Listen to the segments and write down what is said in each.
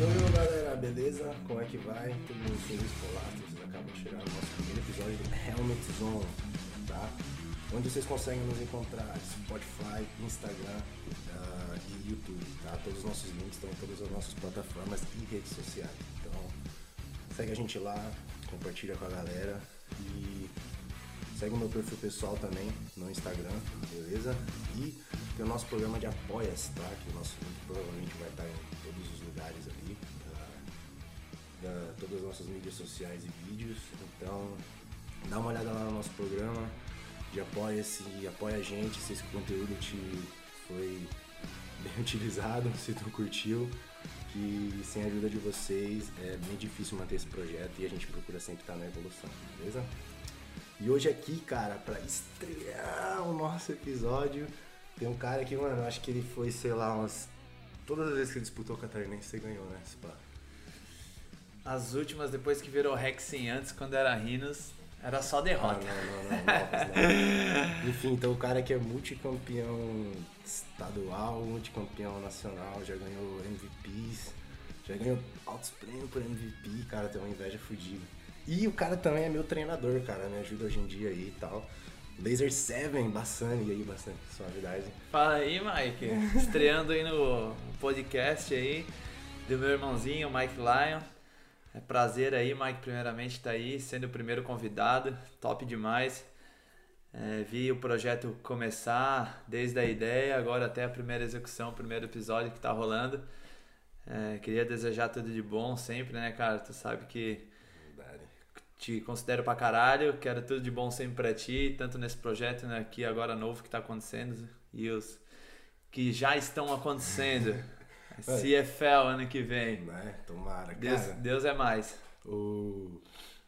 Oi, galera, beleza? Como é que vai? Todo mundo feliz lá, vocês acabam de chegar no nosso primeiro episódio do Helmet Zone, tá? Onde vocês conseguem nos encontrar Spotify, Instagram uh, e YouTube, tá? Todos os nossos links estão em todas as nossas plataformas e redes sociais. Então, segue a gente lá, compartilha com a galera e segue o meu perfil pessoal também no Instagram, beleza? E tem o nosso programa de apoias, tá? Que o nosso link provavelmente vai estar em todos os ali, da, da, todas as nossas mídias sociais e vídeos. Então, dá uma olhada lá no nosso programa de apoia-se, apoia a gente se esse conteúdo te foi bem utilizado, se tu curtiu, que sem a ajuda de vocês é bem difícil manter esse projeto e a gente procura sempre estar na evolução, beleza? E hoje aqui, cara, para estrear o nosso episódio, tem um cara que, mano, acho que ele foi, sei lá, umas. Todas as vezes que ele disputou o Catarinense, você ganhou, né? Spa. As últimas, depois que virou Rexen antes, quando era Rinos, era só derrota. Ah, não, não, não, não, não. Enfim, então o cara que é multicampeão estadual, multicampeão nacional, já ganhou MVPs, já ganhou altos prêmios por MVP, cara, tem uma inveja fodida. E o cara também é meu treinador, cara, me ajuda hoje em dia aí e tal. Laser 7, Bassani, aí, Bassani, suavidade. Fala aí, Mike. Estreando aí no podcast aí do meu irmãozinho, Mike Lyon. É prazer aí, Mike, primeiramente, estar tá aí, sendo o primeiro convidado. Top demais. É, vi o projeto começar desde a ideia, agora até a primeira execução, o primeiro episódio que tá rolando. É, queria desejar tudo de bom sempre, né, cara? Tu sabe que te considero pra caralho, quero tudo de bom sempre pra ti, tanto nesse projeto né, aqui agora novo que tá acontecendo e os que já estão acontecendo. CFL ano que vem. Né? Tomara, Deus, cara. Deus é mais. O...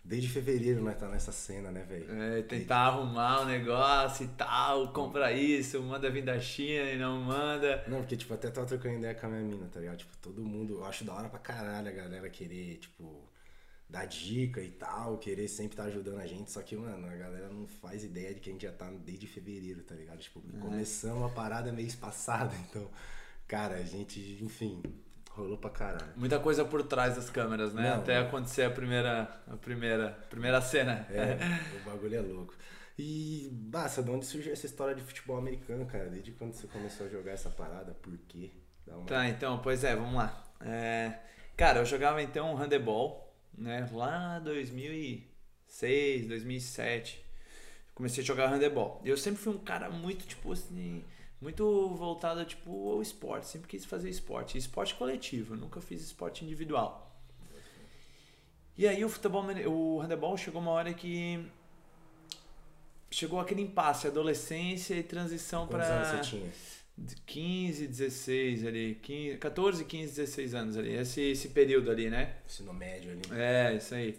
Desde fevereiro nós tá nessa cena, né, velho? É, tentar Desde... arrumar o um negócio e tal, compra isso, manda vir da China e não manda. Não, porque, tipo, até tava trocando ideia com a minha mina, tá ligado? Tipo, todo mundo, eu acho da hora pra caralho a galera querer, tipo, dar dica e tal, querer sempre estar tá ajudando a gente. Só que, mano, a galera não faz ideia de que a gente já tá desde fevereiro, tá ligado? Tipo, é. começamos a parada mês passado, então, cara, a gente, enfim, rolou pra caralho. Muita coisa por trás das câmeras, né? Não, Até acontecer a primeira, a primeira, primeira cena. É, o bagulho é louco. E, Bassa, de onde surgiu essa história de futebol americano, cara? Desde quando você começou a jogar essa parada? Por quê? Uma... Tá, então, pois é, vamos lá. É... Cara, eu jogava então handebol, né? Lá 2006, 2007, comecei a jogar handebol. Eu sempre fui um cara muito, tipo assim, muito voltado, tipo, ao esporte. Sempre quis fazer esporte. Esporte coletivo, nunca fiz esporte individual. E aí o futebol, o handebol chegou uma hora que chegou aquele impasse, adolescência e transição para Quantos anos você tinha? 15, 16 ali, 15, 14, 15, 16 anos ali, esse, esse período ali, né? Ensino médio ali. É, isso aí.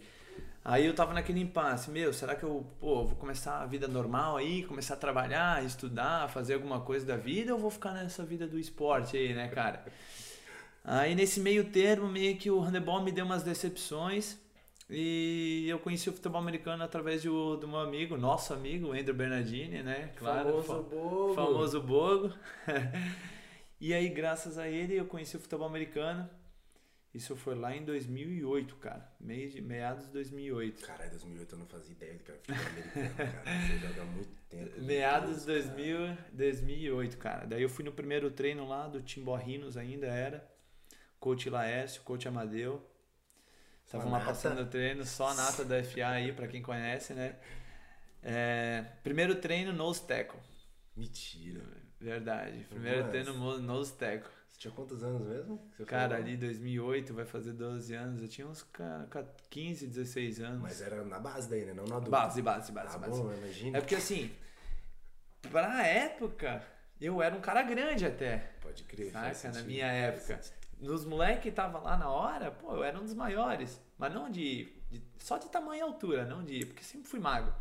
Aí eu tava naquele impasse, meu, será que eu, pô, vou começar a vida normal aí, começar a trabalhar, estudar, fazer alguma coisa da vida ou vou ficar nessa vida do esporte aí, né, cara? Aí nesse meio termo, meio que o handebol me deu umas decepções, e eu conheci o futebol americano através do, do meu amigo, nosso amigo, Andrew Bernardini, né? Claro, famoso Bogo. Famoso Bogo. e aí, graças a ele, eu conheci o futebol americano. Isso foi lá em 2008, cara. Mês de, meados de 2008. Caralho, 2008 eu não fazia ideia do que era futebol americano, cara. Você joga muito tempo. Meados de 2000, 2008, cara. Daí eu fui no primeiro treino lá do Timbó Rinos ainda era. Coach Laércio, coach Amadeu. Estavam lá passando o treino, só a nata da FA aí, pra quem conhece, né? É, primeiro treino, nose tackle. Mentira. Verdade. Primeiro Nossa. treino, nose tackle. Você tinha quantos anos mesmo? Cara, falou? ali 2008, vai fazer 12 anos. Eu tinha uns 15, 16 anos. Mas era na base daí, né? Não na adulto. Base, base, base. Ah, base. bom, imagina. É porque assim, pra época, eu era um cara grande até. Pode crer. Saca? Na minha época nos moleques que tava lá na hora, pô, eu era um dos maiores. Mas não de, de, Só de tamanho e altura, não de. Porque sempre fui magro.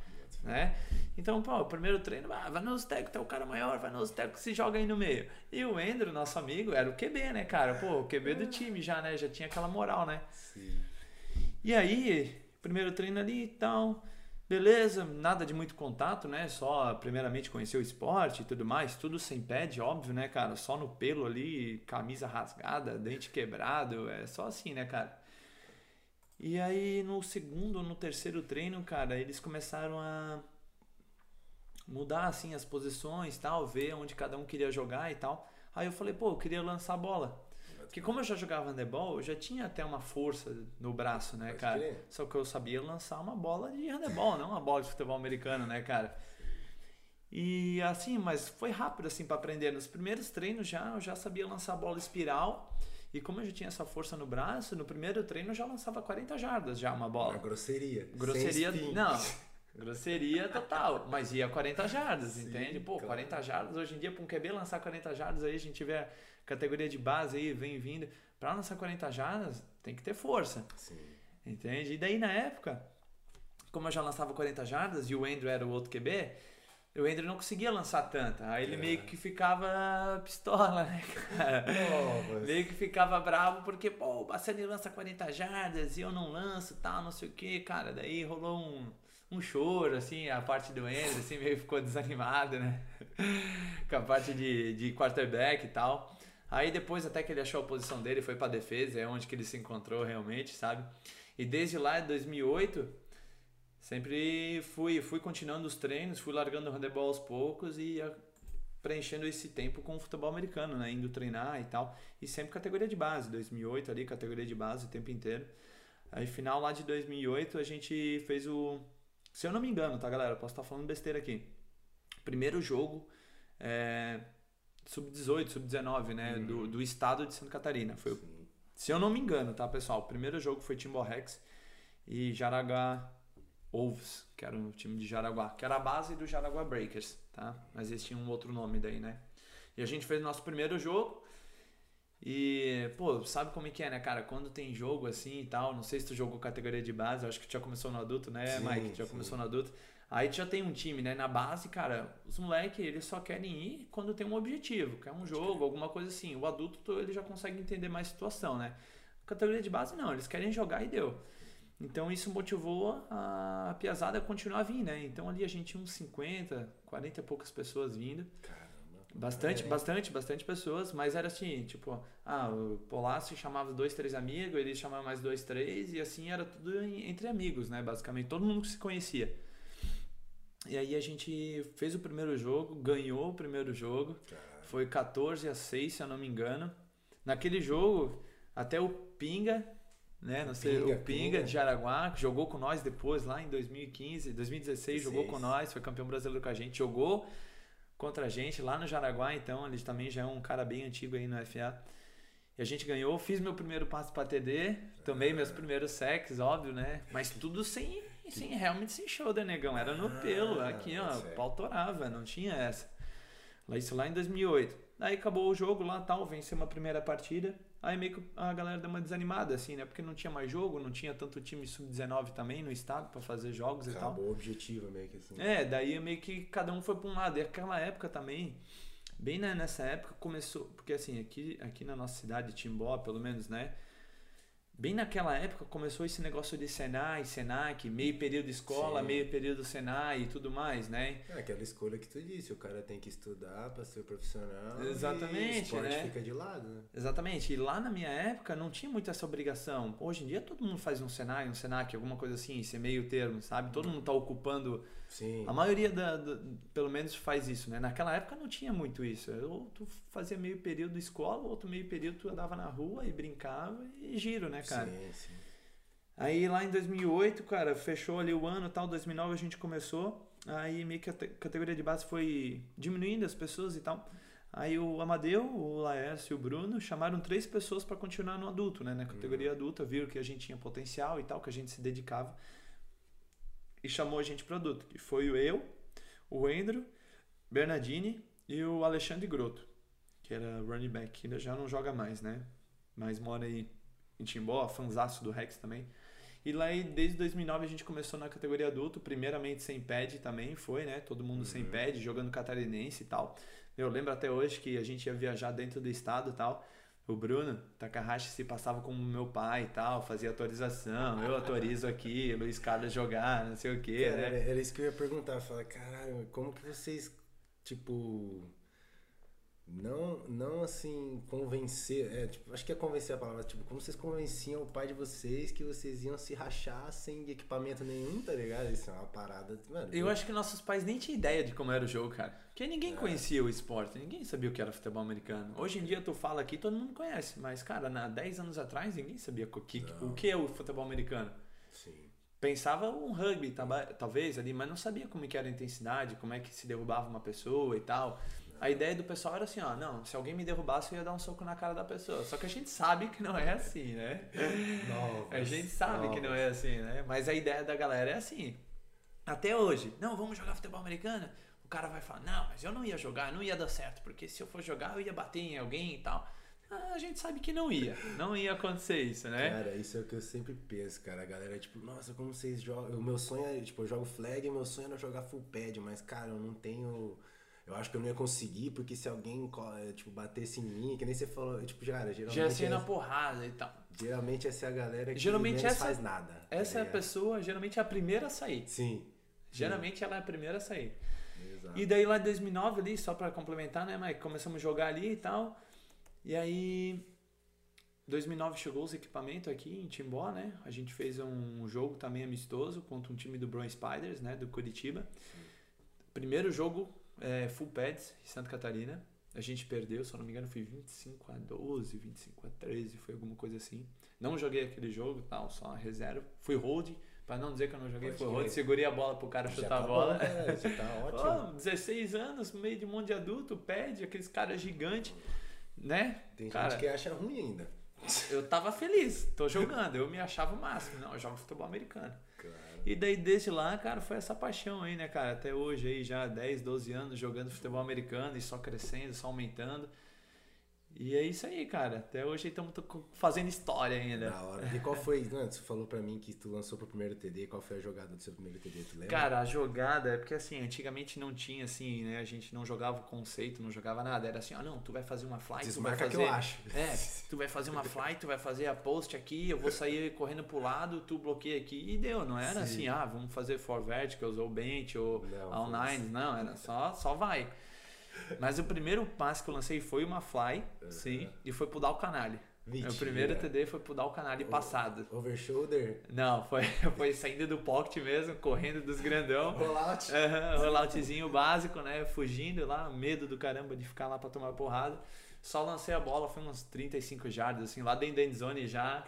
Né? Então, pô, o primeiro treino, ah, vai nos tecos, tá o cara maior, vai nos tecos, se joga aí no meio. E o Endro, nosso amigo, era o QB, né, cara? Pô, o QB do time já, né? Já tinha aquela moral, né? Sim. E aí, primeiro treino ali e tal. Beleza, nada de muito contato, né? Só primeiramente conhecer o esporte e tudo mais, tudo sem pad, óbvio, né, cara? Só no pelo ali, camisa rasgada, dente quebrado, é só assim, né, cara? E aí no segundo no terceiro treino, cara, eles começaram a mudar assim as posições, tal, ver onde cada um queria jogar e tal. Aí eu falei, pô, eu queria lançar a bola. Porque como eu já jogava handebol, eu já tinha até uma força no braço, né, Pode cara? crer. Só que eu sabia lançar uma bola de handebol, não uma bola de futebol americano, né, cara? E assim, mas foi rápido assim para aprender. Nos primeiros treinos já eu já sabia lançar bola espiral. E como eu já tinha essa força no braço, no primeiro treino eu já lançava 40 jardas já uma bola. Uma grosseria. Grosseria, não. Grosseria total, mas ia 40 jardas, Sim, entende? Pô, claro. 40 jardas, hoje em dia, para um QB lançar 40 jardas, aí a gente a categoria de base aí, vem vindo. Para lançar 40 jardas, tem que ter força, Sim. entende? E daí na época, como eu já lançava 40 jardas e o Andrew era o outro QB, o Andrew não conseguia lançar tanta. Aí ele É. meio que ficava pistola, né, cara? Novas. Meio que ficava bravo porque, pô, o Bassani lança 40 jardas e eu não lanço, tal, não sei o que, cara. Daí rolou um, um choro, assim, a parte do Andrew, assim, meio que ficou desanimado, né? Com a parte de, de quarterback e tal. Aí depois até que ele achou a posição dele, foi pra defesa, é onde que ele se encontrou realmente, sabe? E desde lá, em 2008, sempre fui, fui continuando os treinos, fui largando o handebol aos poucos e preenchendo esse tempo com o futebol americano, né? Indo treinar e tal. E sempre categoria de base, 2008 ali, categoria de base o tempo inteiro. Aí final lá de 2008 a gente fez o... Se eu não me engano, tá galera? Posso estar falando besteira aqui. Primeiro jogo é, sub-18, sub-19, né? Do, do estado de Santa Catarina. Foi Sim. se eu não me engano, tá, pessoal? O primeiro jogo foi Timor Rex e Jaraguá Wolves, que era o time de Jaraguá, que era a base do Jaraguá Breakers, tá? Mas eles tinham um outro nome daí, né? E a gente fez o nosso primeiro jogo e, pô, sabe como é que é, né, cara? Quando tem jogo assim e tal, não sei se tu jogou categoria de base, acho que tu já começou no adulto, né, Sim, Mike? Tu já sim. começou no adulto. Aí tu já tem um time, né? Na base, cara, os moleques, eles só querem ir quando tem um objetivo, que é um jogo, alguma coisa assim. O adulto, ele já consegue entender mais a situação, né? Categoria de base, não, eles querem jogar e deu. Então isso motivou a piazada a continuar a vir, né? Então ali a gente tinha uns 50, 40 e poucas pessoas vindo. Caramba. Bastante, É. bastante, bastante pessoas, mas era assim, tipo, ah, o Polácio chamava dois, três amigos, ele chamava mais dois, três, e assim era tudo entre amigos, né? Basicamente, todo mundo se conhecia. E aí a gente fez o primeiro jogo, ganhou o primeiro jogo, Caralho. foi 14 a 6, se eu não me engano. Naquele jogo, até o Pinga, né? Não sei, Pinga, o Pinga, Pinga. de Jaraguá, que jogou com nós depois, lá em 2015, 2016, jogou com 16. nós, foi campeão brasileiro com a gente, jogou contra a gente lá no Jaraguá, então ele também já é um cara bem antigo aí no FA. E a gente ganhou, fiz meu primeiro passo para TD, tomei meus primeiros sacks, óbvio, né? Mas tudo sem, sem realmente sem shoulder, negão. Era no Ah, pelo, aqui, ó, certo. pau torava, não tinha essa. Lá isso lá em 2008. Aí acabou o jogo lá, tal, venceu uma primeira partida. Aí meio que a galera deu uma desanimada, assim, né? Porque não tinha mais jogo, não tinha tanto time sub-19 também no estado para fazer jogos e tal. Acabou o objetivo meio que assim. É, daí meio que cada um foi para um lado. E aquela época também, bem né, nessa época começou, porque assim, aqui, aqui na nossa cidade, Timbó, pelo menos, né? Bem naquela época começou esse negócio de Senai, Senac, meio período escola, Sim. meio período Senai e tudo mais, né? É aquela escolha que tu disse, o cara tem que estudar pra ser profissional. Exatamente, e né? fica de lado, né? Exatamente. E lá na minha época não tinha muito essa obrigação. Hoje em dia todo mundo faz um Senai, um Senac, alguma coisa assim, esse meio termo, sabe? Todo mundo tá ocupando Sim. A maioria, da, da- pelo menos, faz isso, né? Naquela época não tinha muito isso. Ou tu fazia meio período escola, outro meio período tu andava na rua e brincava e giro, né, cara? Sim, sim. Aí lá em 2008, cara, fechou ali o ano e tal, 2009 a gente começou. Aí meio que a te- categoria de base foi diminuindo as pessoas e tal. Aí o Amadeu, o Laércio e o Bruno chamaram três pessoas para continuar no adulto, né? Na categoria adulta, viram que a gente tinha potencial e tal, que a gente se dedicava. E chamou a gente para adulto. Que foi o eu, o Andrew, Bernardini e o Alexandre Grotto, que era running back, que ainda já não joga mais, né? Mas mora aí em Timbó, fanzaço do Rex também. E lá desde 2009 a gente começou na categoria adulto, primeiramente sem pad também foi, né? Todo mundo sem Uhum. pad, jogando catarinense e tal. Eu lembro até hoje que a gente ia viajar dentro do estado e tal. O Bruno Takahashi se passava como meu pai e tal, fazia autorização, eu autorizo aqui, Luiz Carlos jogar, não sei o que, Cara, né? era, isso que eu ia perguntar. Falei, caralho, como que vocês, tipo. Não, não assim, convencer. É, tipo, acho que é convencer a palavra. Tipo, como vocês convenciam o pai de vocês que vocês iam se rachar sem equipamento nenhum, tá ligado? Isso é uma parada. Mano, Eu acho que nossos pais nem tinham ideia de como era o jogo, cara. Porque ninguém conhecia o esporte, ninguém sabia o que era futebol americano. Hoje em dia tu fala aqui, todo mundo conhece, mas cara, na 10 anos atrás ninguém sabia o que, o que é o futebol americano. Sim. Pensava um rugby, talvez, ali, mas não sabia como que era a intensidade, como é que se derrubava uma pessoa e tal. A ideia do pessoal era assim, ó, não, se alguém me derrubasse eu ia dar um soco na cara da pessoa. Só que a gente sabe que não é assim, né? A gente sabe que não é assim, né? Mas a ideia da galera é assim. Até hoje, não, vamos jogar futebol americano. O cara vai falar, não, mas eu não ia jogar, não ia dar certo, porque se eu for jogar eu ia bater em alguém e tal. Ah, a gente sabe que não ia, não ia acontecer isso, né? Cara, isso é o que eu sempre penso, cara. A galera é tipo, nossa, como vocês jogam. O meu sonho é, tipo, eu jogo flag meu sonho era jogar full pad, mas, cara, eu não tenho. Eu acho que eu não ia conseguir, porque se alguém, é, tipo, batesse em mim, que nem você falou, tipo, cara, geralmente. Já assim é- na porrada e tal. Geralmente essa é a galera que Geralmente essa- faz nada. tá Essa é a pessoa, geralmente é a primeira a sair. Sim. Geralmente ela é a primeira a sair. Exato. E daí lá em 2009 ali, só pra complementar, né, Mike? Começamos a jogar ali e tal. E aí 2009 chegou os equipamentos aqui em Timbó, né? A gente fez um jogo também amistoso contra um time do Brown Spiders, né, do Curitiba. Primeiro jogo é, full pads em Santa Catarina. A gente perdeu, se eu não me engano, foi 25 a 12, 25 a 13, foi alguma coisa assim. Não joguei aquele jogo, tal, só a reserva. Fui hold, pra não dizer que eu não joguei, Pode fui crer. hold, segurei a bola pro cara Já chutar tá a bola. bom, cara, já tá ótimo. Ó, 16 anos, no meio de um monte de adulto, pede, aqueles caras gigantes, né? Tem Cara, gente que acha ruim ainda. eu tava feliz, tô jogando, eu me achava o máximo. Não, eu jogo futebol americano. E daí desde lá, cara, foi essa paixão aí, né, cara? Até hoje aí, já 10, 12 anos jogando futebol americano e só crescendo, só aumentando. E é isso aí, cara. Até hoje estamos fazendo história ainda. Da hora. E qual foi, mano, você falou pra mim que tu lançou pro primeiro TD, qual foi a jogada do seu primeiro TD, tu lembra? Cara, a jogada é porque assim, antigamente não tinha assim, né? A gente não jogava o conceito, não jogava nada. Era assim, ó, não, tu vai fazer uma fly, tu vai Desmarca fazer. que eu acho. É, tu vai fazer uma fly, tu vai fazer a post aqui, eu vou sair correndo pro lado, tu bloqueia aqui e deu. Não era Sim. assim, ah, vamos fazer for verticals ou bench ou all. Não, era só, só vai. Mas o primeiro passe que eu lancei foi uma fly, sim, e foi pro dar o canalha. Mentira. O primeiro TD foi pro dar o canalha passado. Over shoulder, Não, foi, foi saindo do pocket mesmo, correndo dos grandão. rollout. Rolloutzinho básico, né? Fugindo lá, medo do caramba de ficar lá pra tomar porrada. Só lancei a bola, foi uns 35 jardas, assim, lá dentro da endzone já.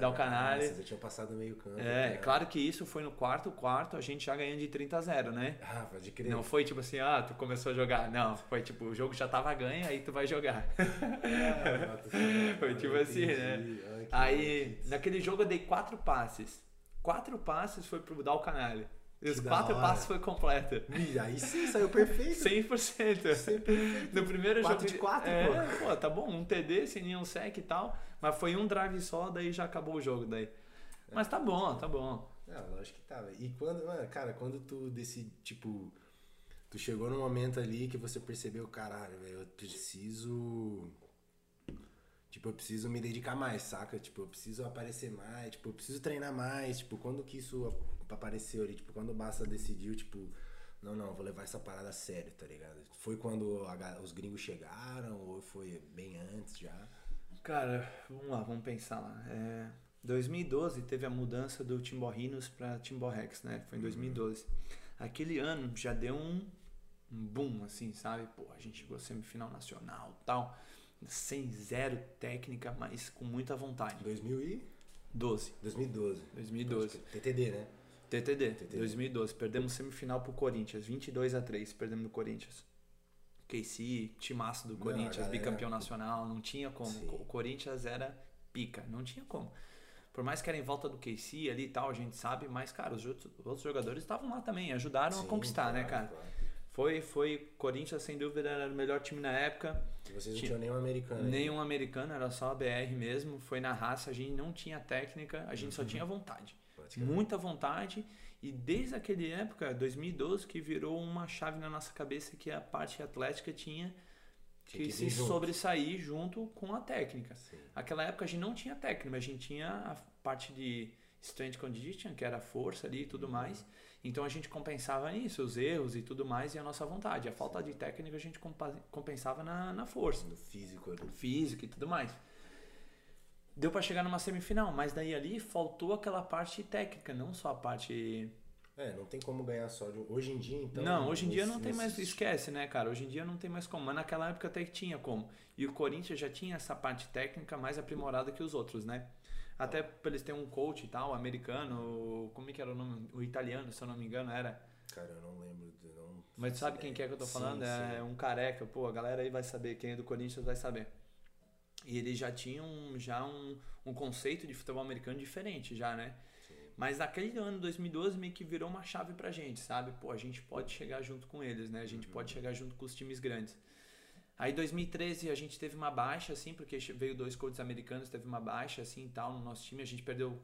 Dá o canalha. Vocês já tinham passado meio campo. É, né? claro que isso foi no quarto quarto, a gente já ganhando de 30 a 0, né? Ah, pode crer. Não foi tipo assim, ah, tu começou a jogar. Não, foi tipo, o jogo já tava ganho, aí tu vai jogar. Ah. Foi tipo assim, né? Ai, Aí, naquele jogo eu dei quatro passes. Quatro passes foi pro dar o canalha. E os Que quatro hora. passes foi completa. Ih, Aí sim, saiu perfeito. 100%. Sempre perfeito. No primeiro Quatro jogo. de quatro, é, pô. tá bom, um TD sem nenhum sec e tal. Mas foi um drive só, daí já acabou o jogo daí. Mas tá bom, tá bom. Ah, lógico que tava. E quando, mano, cara, quando tu decide, tipo, tu chegou num momento ali que você percebeu, caralho, velho, eu preciso. Tipo, eu preciso me dedicar mais, saca? Tipo, eu preciso aparecer mais, tipo, eu preciso treinar mais. Tipo, quando que isso apareceu ali? Tipo, quando o Basta decidiu, tipo, não, não, vou levar essa parada a sério, tá ligado? Foi quando a os gringos chegaram ou foi bem antes já? Cara, vamos lá, vamos pensar lá. É, 2012 teve a mudança do Timborrinos pra Timborrex, né? Foi em 2012. Aquele ano já deu um, um boom, assim, sabe? Pô, a gente chegou semifinal nacional tal. Sem zero técnica, mas com muita vontade. 2000 e 12. 2012. 2012. TTD, né? TTD, TTD. 2012. Perdemos semifinal pro Corinthians, 22 a 3 perdemos no Corinthians. KC, timaço do Não, Corinthians, a galera- bicampeão nacional, não tinha como. Sim. O Corinthians era pica, não tinha como. Por mais que era em volta do KC ali e tal, a gente sabe, mas, cara, os outros, os outros jogadores estavam lá também, ajudaram a Sim, conquistar, né, claro, cara? claro. Foi, foi, Corinthians, sem dúvida, era o melhor time na época. E vocês não Tinha- tinham nenhum americano. aí. Nenhum americano, era só a BR mesmo. Foi na raça, a gente não tinha técnica, a gente só Uhum. tinha vontade. Muita vontade. E desde aquela época, 2012, que virou uma chave na nossa cabeça que a parte atlética tinha que que se junto. sobressair junto com a técnica. Sim. Naquela época a gente não tinha técnica, mas a gente tinha a parte de strength condition, que era a força ali e tudo Uhum. mais. Então a gente compensava nisso, os erros e tudo mais, e a nossa vontade. A falta de técnica a gente compensava na, na força, No físico ali. no físico e tudo mais. Deu pra chegar numa semifinal, mas daí ali faltou aquela parte técnica, não só a parte É, não tem como ganhar só de. Hoje em dia, então. não, hoje em dia nesse- não tem mais. nesse- Esquece, né, cara? Hoje em dia não tem mais como. Mas naquela época até que tinha como. E o Corinthians já tinha essa parte técnica mais aprimorada que os outros, né? Até pra eles terem um coach e tal, americano, como é que era o nome? O italiano, se eu não me engano, era. Cara, eu não lembro. de- Não Mas sabe quem ideia. que é que eu tô Sim, falando? É sim. um careca, pô, a galera aí vai saber, quem é do Corinthians vai saber. E eles já tinham já um, um conceito de futebol americano diferente, já, né? Mas naquele ano, 2012, meio que virou uma chave pra gente, sabe? Pô, a gente pode chegar junto com eles, né? A gente pode chegar junto com os times grandes. Aí 2013 a gente teve uma baixa, assim, porque veio dois coaches americanos, teve uma baixa, assim, e tal, no nosso time. A gente perdeu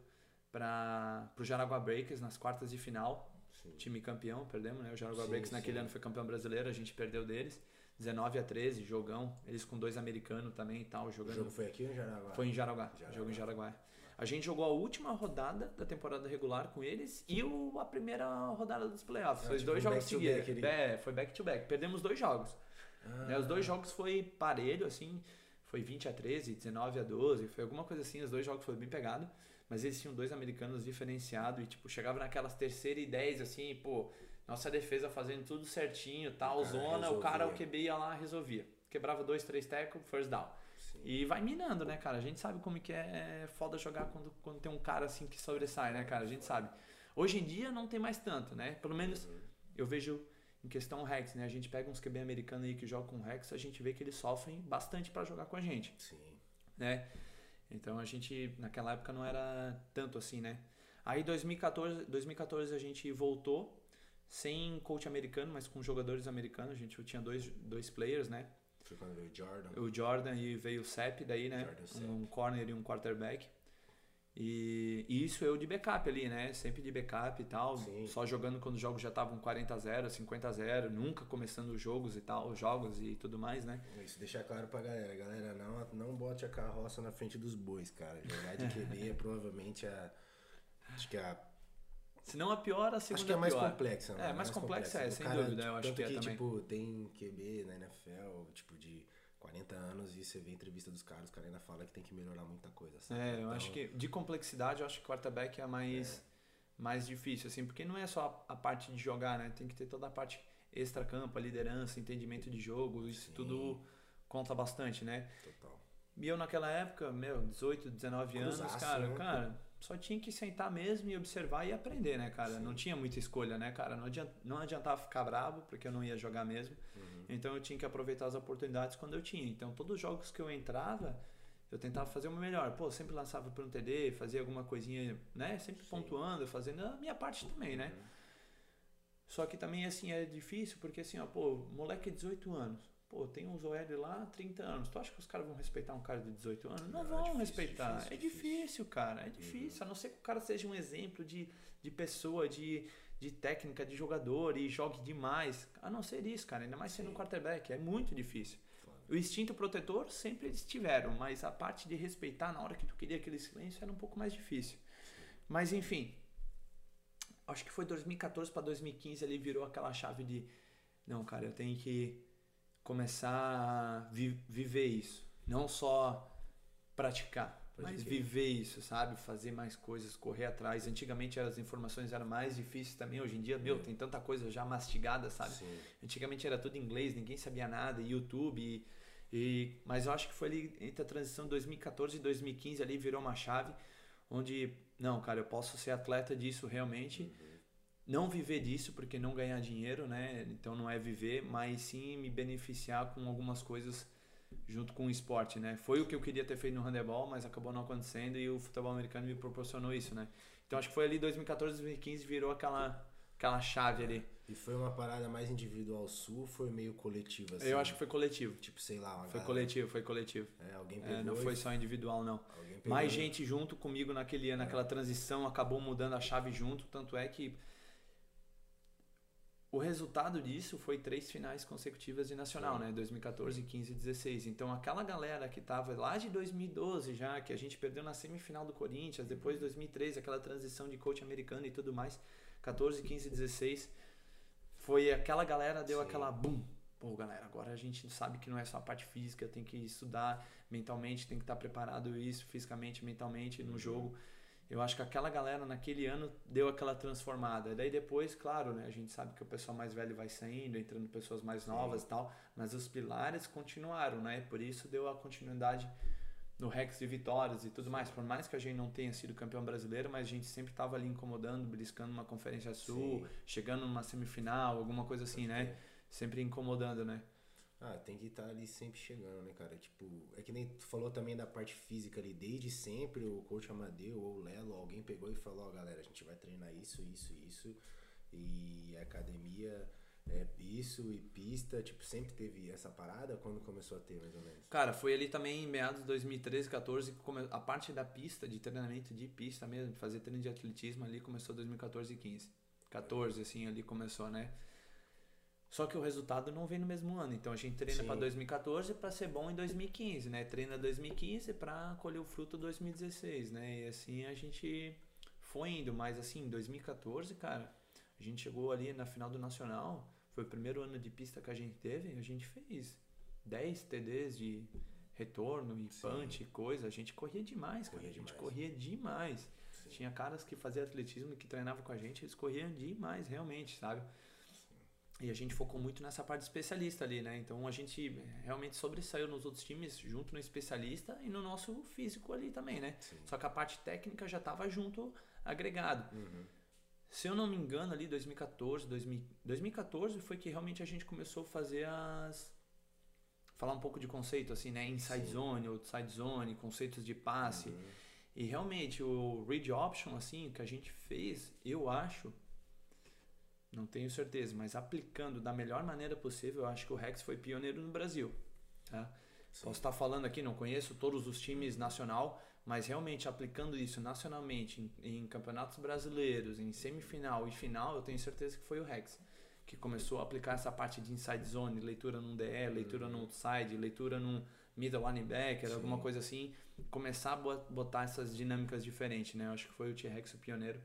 para pro Jaraguá Breakers nas quartas de final. Sim. Time campeão, perdemos, né? O Jaraguá Sim, Breakers naquele sim. ano foi campeão brasileiro, a gente perdeu deles. 19 a 13, jogão. Eles com dois americanos também e tal, O jogando. jogo foi aqui ou em Jaraguá? Foi em Jaraguá, Jaraguá. jogo em Jaraguá. A gente jogou a última rodada da temporada regular com eles e o, a primeira rodada dos playoffs. Ah, foi tipo dois um jogos seguidos. É, foi back to back. Perdemos dois jogos. Ah, né? Os dois jogos foi parelho, assim. Foi 20 a 13, 19 a 12, foi alguma coisa assim. Os dois jogos foi bem pegado. Mas eles tinham dois americanos diferenciados e, tipo, chegava naquelas terceira e 10, assim, pô, nossa defesa fazendo tudo certinho, tal, zona, o cara, o resolvia. QB ia lá, resolvia. Quebrava dois, três tecos, first down. sim. E vai minando, né, cara? A gente sabe como que é foda jogar quando, quando tem um cara assim que sobressai, né, cara? A gente sabe. Hoje em dia não tem mais tanto, né? Pelo menos eu vejo em questão Rex, né? A gente pega uns QB americanos aí que jogam com Rex, a gente vê que eles sofrem bastante pra jogar com a gente, Sim. né? Então a gente naquela época não era tanto assim, né? Aí 2014, 2014 a gente voltou sem coach americano, mas com jogadores americanos. A gente tinha dois, dois players, né? Foi quando veio o Jordan. o Jordan e veio o Sepp daí, né? Jordan. Um corner e um quarterback. E, e isso eu de backup ali, né? Sempre de backup e tal. Sim. Só jogando quando os jogos já estavam 40 a 0, 50 a 0, nunca começando os jogos e tal, os jogos e tudo mais, né? Isso deixar claro pra galera. Galera, não, não bote a carroça na frente dos bois, cara. Jogar de QB é provavelmente a. Acho que é a. Se não a pior, a segunda Acho que é mais pior. complexa, né? É, mais complexa é, sem cara, dúvida, eu acho que é também. tipo, tem QB na NFL, tipo, de 40 anos e você vê a entrevista dos caras, os caras ainda falam que tem que melhorar muita coisa, sabe? É, eu Então, acho que de complexidade, eu acho que quarterback é a mais, mais difícil, assim, porque não é só a, parte de jogar, né? Tem que ter toda a parte extra-campo, a liderança, entendimento de jogo, isso Sim. tudo conta bastante, né? Total. E eu naquela época, meu, 18, 19 anos, Cruzaço, cara, né? cara, só tinha que sentar mesmo e observar e aprender, né, cara? Sim. Não tinha muita escolha, né, cara? Não adianta, não adiantava ficar bravo, porque eu não ia jogar mesmo. Uhum. Então eu tinha que aproveitar as oportunidades quando eu tinha. Então todos os jogos que eu entrava, eu tentava fazer o meu melhor. Pô, sempre lançava para um TD, fazia alguma coisinha, né? Sempre Sim. pontuando, fazendo a minha parte também, né? Só que também, assim, é difícil, porque assim, ó, pô, moleque de 18 anos. Pô, tem um Zoel lá, 30 anos. Tu acha que os caras vão respeitar um cara de 18 anos? Não, Não, é vão difícil, respeitar. difícil, é difícil. difícil, cara. É difícil. A não ser que o cara seja um exemplo de, de pessoa, de, de técnica, de jogador e jogue demais. A não ser isso, cara. Ainda mais sendo um quarterback. É muito difícil. Foda. O instinto protetor sempre eles tiveram, mas a parte de respeitar na hora que tu queria aquele silêncio era um pouco mais difícil. Mas enfim, acho que foi 2014 para 2015 ali virou aquela chave de não, cara, eu tenho que começar a vi- viver isso, não só praticar, Pode mas viver isso, sabe? Fazer mais coisas, correr atrás. Antigamente as informações eram mais difíceis também, hoje em dia, meu, tem tanta coisa já mastigada, sabe? Sim. Antigamente era tudo em inglês, ninguém sabia nada, YouTube. E, e- mas eu acho que foi ali entre a transição de 2014 e 2015 ali virou uma chave onde não, cara, eu posso ser atleta disso realmente, não viver disso porque não ganhar dinheiro, né? Então não é viver, mas sim me beneficiar com algumas coisas junto com o esporte, né? Foi o que eu queria ter feito no handebol, mas acabou não acontecendo e o futebol americano me proporcionou isso, né? Então acho que foi ali 2014, 2015 virou aquela aquela chave ali. E foi uma parada mais individual sua foi meio coletiva? Assim? Eu acho que foi coletivo. Tipo, sei lá, Foi galera- coletivo, foi coletivo. É, alguém pegou É, não foi só individual, não. Mais gente junto comigo naquele, naquela transição acabou mudando a chave junto, tanto é que o resultado disso foi três finais consecutivas de nacional, Sim. né? 2014, 15 e 16. Então aquela galera que tava lá de 2012 já, que a gente perdeu na semifinal do Corinthians, depois 2013, aquela transição de coach americano e tudo mais, 14, 15 e 16, foi aquela galera deu Sim. aquela bum. Pô, galera, agora a gente sabe que não é só a parte física, tem que estudar mentalmente, tem que estar preparado isso fisicamente, mentalmente no uhum. jogo eu acho que aquela galera naquele ano deu aquela transformada. Daí depois, claro, né, a gente sabe que o pessoal mais velho vai saindo, entrando pessoas mais novas Sim. e tal, mas os pilares continuaram, né? Por isso deu a continuidade no Rex de vitórias e tudo mais. Por mais que a gente não tenha sido campeão brasileiro, mas a gente sempre estava ali incomodando, beliscando uma Conferência Sul, Sim. chegando numa semifinal, alguma coisa assim, né? Sempre incomodando, né? Ah, tem que estar tá ali sempre chegando, né, cara? Tipo, é que nem tu falou também da parte física ali, desde sempre o coach Amadeu ou o Lelo, alguém pegou e falou, ó, oh, galera, a gente vai treinar isso, isso, isso, e academia é isso e pista, tipo, sempre teve essa parada quando começou a ter, mais ou menos? Cara, foi ali também em meados de 2013, 14, a parte da pista, de treinamento de pista mesmo, fazer treino de atletismo ali começou em 2014 e 15. 14, assim, ali começou, né? Só que o resultado não vem no mesmo ano. Então a gente treina para 2014 para ser bom em 2015, né? Treina 2015 para colher o fruto 2016, né? E assim a gente foi indo, mas assim, em 2014, cara, a gente chegou ali na final do Nacional, foi o primeiro ano de pista que a gente teve, a gente fez 10 TDs de retorno e punch e coisa, a gente corria demais, cara, corria a gente demais. corria demais. Sim. Tinha caras que faziam atletismo e que treinavam com a gente, eles corriam demais, realmente, sabe? E a gente focou muito nessa parte especialista ali, né? Então a gente realmente sobressaiu nos outros times, junto no especialista e no nosso físico ali também, né? Sim. Só que a parte técnica já estava junto, agregado. Uhum. Se eu não me engano, ali 2014, 2000, 2014 foi que realmente a gente começou a fazer as. Falar um pouco de conceito, assim, né? Inside Sim. zone, outside zone, conceitos de passe. Uhum. E realmente o read option, assim, que a gente fez, eu acho não tenho certeza, mas aplicando da melhor maneira possível, eu acho que o Rex foi pioneiro no Brasil. Tá? Posso estar falando aqui, não conheço todos os times nacional, mas realmente aplicando isso nacionalmente em, em, campeonatos brasileiros, em semifinal e final, eu tenho certeza que foi o Rex que começou a aplicar essa parte de inside zone, leitura num DE, leitura no outside, leitura num middle linebacker, Sim. alguma coisa assim, começar a botar essas dinâmicas diferentes, né? Eu acho que foi o T-Rex o pioneiro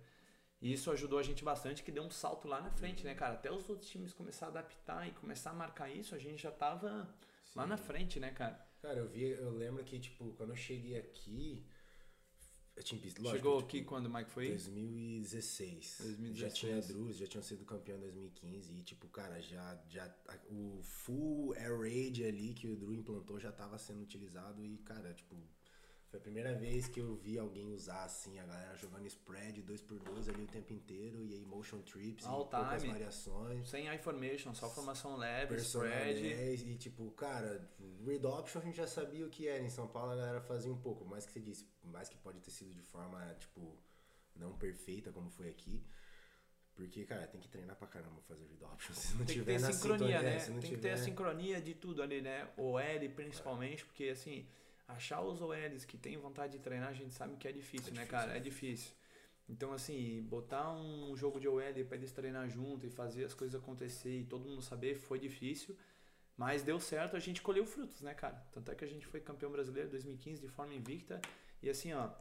e isso ajudou a gente bastante, que deu um salto lá na frente, né, cara? Até os outros times começarem a adaptar e começar a marcar isso, a gente já tava Sim. lá na frente, né, cara? Cara, eu vi, eu lembro que, tipo, quando eu cheguei aqui. Eu tinha lógico, Chegou tipo, aqui quando, Mike, foi? 2016. 2016. Já tinha Drus, já tinham sido campeão em 2015. E, tipo, cara, já, já. O full air raid ali que o Drew implantou já tava sendo utilizado. E, cara, tipo, foi a primeira vez que eu vi alguém usar assim, a galera jogando spread 2x2 ali o tempo inteiro, e aí motion trips All e poucas variações. Sem I-formation, só formação leve, spread. E tipo, cara, read option a gente já sabia o que era. Em São Paulo a galera fazia um pouco, mais que você disse, mais que pode ter sido de forma, tipo, não perfeita como foi aqui. Porque, cara, tem que treinar pra caramba fazer read option. Se não tem tiver que ter sincronia, né? tem tiver... que ter a sincronia de tudo ali, né? O L principalmente, é. porque assim achar os OLs que tem vontade de treinar, a gente sabe que é difícil, é né, difícil, cara? É, é difícil. Então, assim, botar um jogo de OL para eles treinar junto e fazer as coisas acontecer e todo mundo saber foi difícil. Mas deu certo, a gente colheu frutos, né, cara? Tanto é que a gente foi campeão brasileiro 2015 de forma invicta. E assim, ó,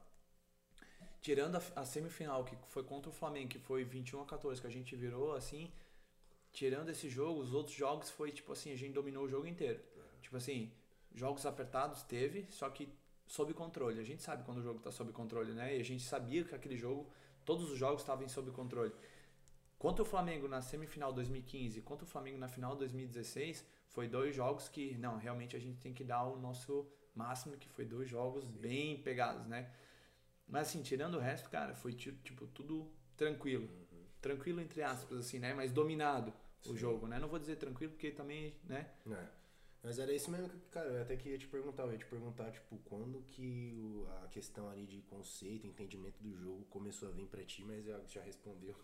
tirando a, a, semifinal, que foi contra o Flamengo, que foi 21 a 14, que a gente virou, assim, tirando esse jogo, os outros jogos foi tipo assim, a gente dominou o jogo inteiro. Tipo assim, Jogos apertados teve, só que sob controle. A gente sabe quando o jogo está sob controle, né? E a gente sabia que aquele jogo, todos os jogos estavam sob controle. Contra o Flamengo na semifinal 2015, contra o Flamengo na final 2016, foi dois jogos que, não, realmente a gente tem que dar o nosso máximo, que foi dois jogos Sim. bem pegados, né? Mas assim, tirando o resto, cara, foi tipo tudo tranquilo. Uhum. Tranquilo entre aspas, assim, né? Mas dominado Sim. o jogo, né? Não vou dizer tranquilo porque também, né? É. Mas era isso mesmo que, cara, eu até queria te perguntar. Eu ia te perguntar, tipo, quando que o, a questão ali de conceito, entendimento do jogo começou a vir pra ti, mas já, já respondeu.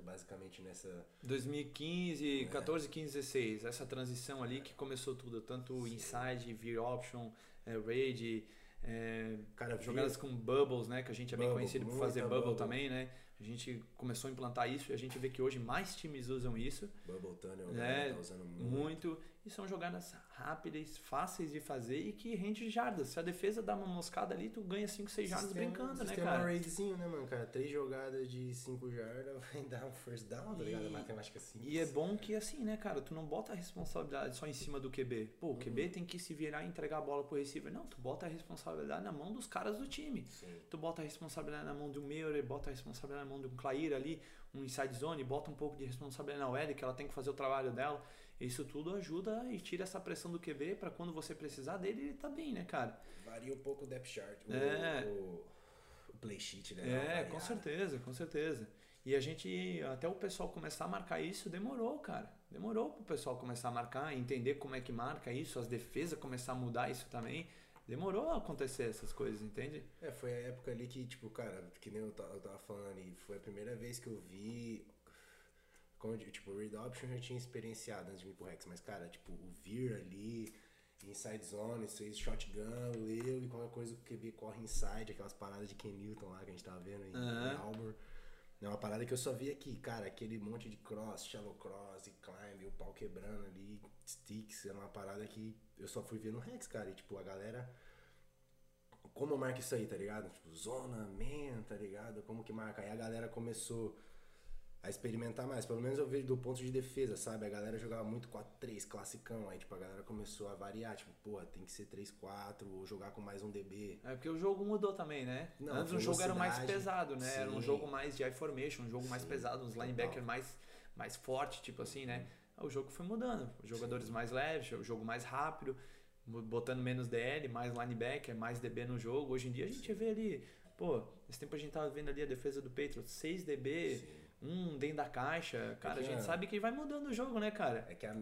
Basicamente nessa. 2015, é. 14, 15, 16. Essa transição ali que começou tudo. Tanto Sim. inside, veer option, é, raid, É, Cara, jogadas com bubbles, né? Que a gente é bem Bubble, conhecido por fazer bubble, bubble. também, né? A gente começou a implantar isso e a gente vê que hoje mais times usam isso. Bubble Tunnel, É, né? Tá usando muito. Muito. E são jogadas rápidas, fáceis de fazer e que rende jardas. Se a defesa dá uma moscada ali, tu ganha 5, 6 jardas brincando, né, sistema cara? raidzinho, né, mano? Cara, três jogadas de cinco jardas vai dar um first down, tá ligado? Matemática simples. E é bom que assim, né, cara, tu não bota a responsabilidade só em cima do QB. Pô, o Uhum. QB tem que se virar e entregar a bola pro receiver. Não, tu bota a responsabilidade na mão dos caras do time. Sim. Tu bota a responsabilidade na mão um Meurer, bota a responsabilidade na mão um Clair ali, um inside zone, bota um pouco de responsabilidade na OL, que ela tem que fazer o trabalho dela. Isso tudo ajuda e tira essa pressão do QB pra quando você precisar dele, ele tá bem, né, cara? Varia um pouco o depth chart, o, É. o, o play sheet, né? É, com certeza, com certeza. E a gente, até o pessoal começar a marcar isso, demorou, cara. Demorou pro pessoal começar a marcar, entender como é que marca isso, as defesas começar a mudar isso também. Demorou a acontecer essas coisas, entende? É, foi a época ali que, tipo, cara, que nem eu ta- eu tava falando ali, foi a primeira vez que eu vi. Como eu tipo, o read option eu já tinha experienciado antes de vir pro Rex, mas, cara, tipo, o Vir ali, inside zone, fez shotgun, leu e qualquer coisa o QB corre inside, aquelas paradas de Ken Newton lá que a gente tava vendo em, Aham. em Auburn. É uma parada que eu só vi aqui, cara, aquele monte de cross, shallow cross e climb, o pau quebrando ali, sticks, era uma parada que eu só fui ver no Rex, cara, e tipo, a galera como marca isso aí, tá ligado? Tipo, zona, man, tá ligado? Como que marca? Aí a galera começou a experimentar mais. Pelo menos eu vejo do ponto de defesa, sabe? A galera jogava muito 4-3, classicão. Aí, tipo, a galera começou a variar. Tipo, porra, tem que ser 3-4 ou jogar com mais um DB. É porque o jogo mudou também, né? Não, Antes o jogo era mais pesado, né? Era um sim. jogo mais de I-formation, um jogo mais Sim, pesado, uns linebackers mais, mais forte, tipo assim, né? O jogo foi mudando. Os jogadores mais leves, o jogo mais rápido, botando menos DL, mais linebacker, mais DB no jogo. Hoje em dia a gente vê ali, pô, esse tempo a gente tava vendo ali a defesa do Patriots, 6 DB, Sim. Um dentro da caixa. Cara, a que gente é- sabe que vai mudando o jogo, né, cara? É que a.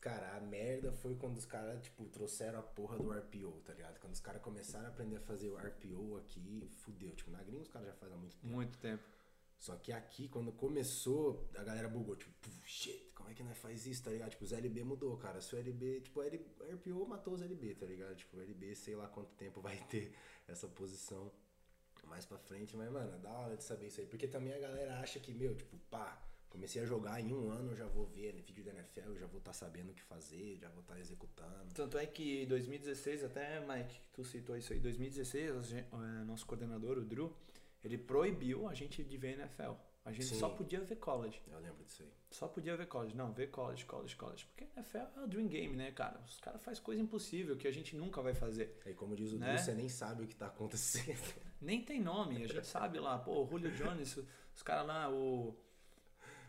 Cara, a merda foi quando os caras, tipo, trouxeram a porra do RPO, tá ligado? Quando os caras começaram a aprender a fazer o RPO aqui, fudeu. Tipo, na gringa os caras já fazem há muito tempo. Muito tempo. Só que aqui, quando começou, a galera bugou, tipo, "Puf, shit, como é que nós faz isso, tá ligado? Tipo, os LB mudou, cara. Se o LB, tipo, o RPO matou os LB, tá ligado? Tipo, o LB, sei lá quanto tempo vai ter essa posição mais pra frente, mas, mano, é da hora de saber isso aí. Porque também a galera acha que, meu, tipo, pá, comecei a jogar em um ano, eu já vou ver vídeo da NFL, eu já vou estar sabendo o que fazer, já vou estar executando. Tanto é que em 2016, até Mike, tu citou isso aí, 2016, a gen- eh, nosso coordenador, o Drew, ele proibiu a gente de ver NFL. A gente Sim. só podia ver college. Eu lembro disso aí. Só podia ver college. Não, ver college, college, college. Porque NFL é o dream game, né, cara? Os caras fazem coisa impossível que a gente nunca vai fazer. Aí, como diz o Né? Drew, você nem sabe o que tá acontecendo. Nem tem nome, a gente sabe lá. Pô, o Julio Jones, os caras lá, o...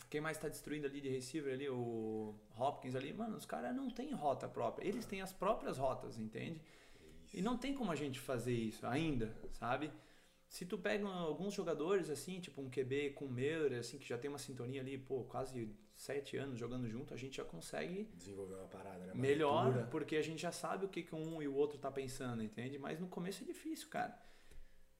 Quem mais tá destruindo ali de receiver ali, o Hopkins ali, mano, os caras não têm rota própria. Eles têm as próprias rotas, entende? E não tem como a gente fazer isso ainda, sabe? Se tu pega alguns jogadores assim, tipo um QB com Meurer, assim, que já tem uma sintonia ali, pô, quase sete anos jogando junto, a gente já consegue Desenvolver uma parada, né? Uma melhor, leitura. porque a gente já sabe o que, que um e o outro tá pensando, entende? Mas no começo é difícil, cara.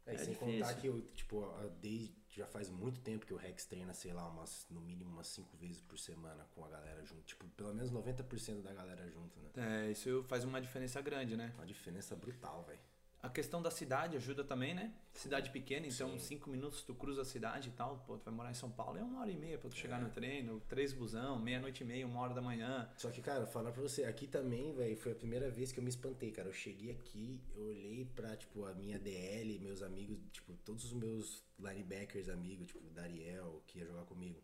É, É sem difícil. contar que eu, tipo, desde já faz muito tempo que o Rex treina, sei lá, umas, no mínimo umas 5 vezes por semana com a galera junto. Tipo, pelo menos 90% da galera junto, né? É, isso faz uma diferença grande, né? Uma diferença brutal, velho. A questão da cidade ajuda também, né? Cidade pequena, então Sim. cinco minutos tu cruza a cidade e tal. Pô, tu vai morar em São Paulo, é uma hora e meia pra tu chegar É. no treino, três busão, meia-noite e meia, uma hora da manhã. Só que, cara, falar pra você, aqui também, velho, foi a primeira vez que eu me espantei, cara. Eu cheguei aqui, eu olhei pra, tipo, a minha DL, meus amigos, tipo, todos os meus linebackers amigos, tipo, Dariel, que ia jogar comigo.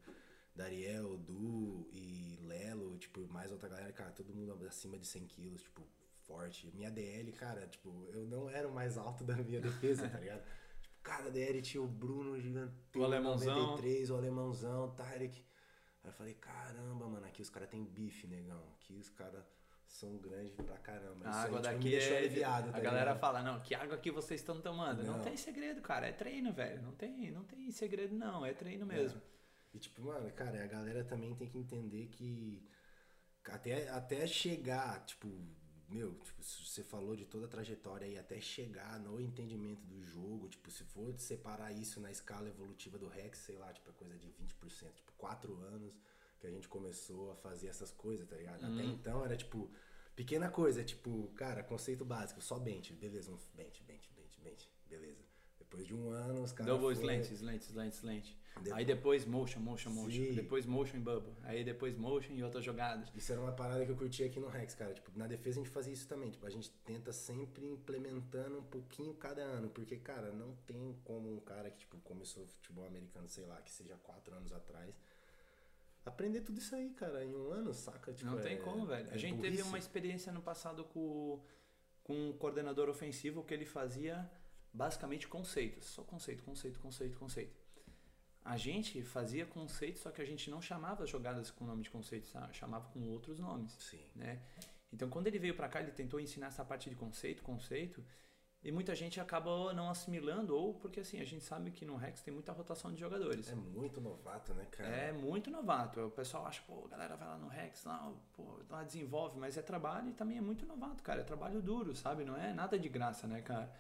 Dariel, Du e Lelo, tipo, mais outra galera, cara, todo mundo acima de 100 quilos, tipo, forte. Minha DL, cara, tipo, eu não era o mais alto da minha defesa, tá ligado? Tipo, cada DL tinha o Bruno gigante, O alemãozão. 93, o alemãozão, Tarek. Aí eu falei, caramba, mano, aqui os caras têm bife, negão. Aqui os caras são grandes pra caramba. A Isso aí, água tipo, daqui é. aliviado, a tá galera ligado? fala, não, que água que vocês estão tomando? Não. Não. tem segredo, cara. É treino, velho. Não tem, não tem segredo, não. É treino mesmo. E tipo, mano, cara, a galera também tem que entender que até, até chegar, tipo, meu, tipo, você falou de toda a trajetória aí, até chegar no entendimento do jogo, tipo, se for separar isso na escala evolutiva do Rex, sei lá, tipo, é coisa de 20%, tipo, quatro anos que a gente começou a fazer essas coisas, tá ligado? Até então era tipo, Pequena coisa, tipo, cara, conceito básico, só bench, beleza, um bench, bench, bench, bench, beleza. Depois de um ano, os caras. Double foi- slant, slant, slant, slant. Depois- Aí depois motion, motion, motion. Sim. Depois motion em bubble. Aí depois motion e outras jogadas. Isso era uma parada que eu curti aqui no Rex, cara. Tipo, na defesa a gente fazia isso também. Tipo, a gente tenta sempre implementando um pouquinho cada ano. Porque, cara, não tem como um cara que, tipo, começou futebol americano, sei lá, que seja quatro anos atrás, aprender tudo isso aí, cara, em um ano, saca? Tipo, Não é- tem como, velho. A é gente teve burrice. uma experiência no passado com, com um coordenador ofensivo que ele fazia basicamente conceitos. Só conceito, conceito, conceito, conceito. A gente fazia conceito, só que a gente não chamava as jogadas com o nome de conceito, sabe? chamava com outros nomes. Sim. né? Então, quando ele veio pra cá, ele tentou ensinar essa parte de conceito, conceito, e muita gente acaba não assimilando, ou porque assim, a gente sabe que no Rex tem muita rotação de jogadores. É muito novato, né, cara? É muito novato. O pessoal acha, pô, a galera vai lá no Rex, lá, pô, lá desenvolve, mas é trabalho e também é muito novato, cara. É trabalho duro, sabe? Não é nada de graça, né, cara?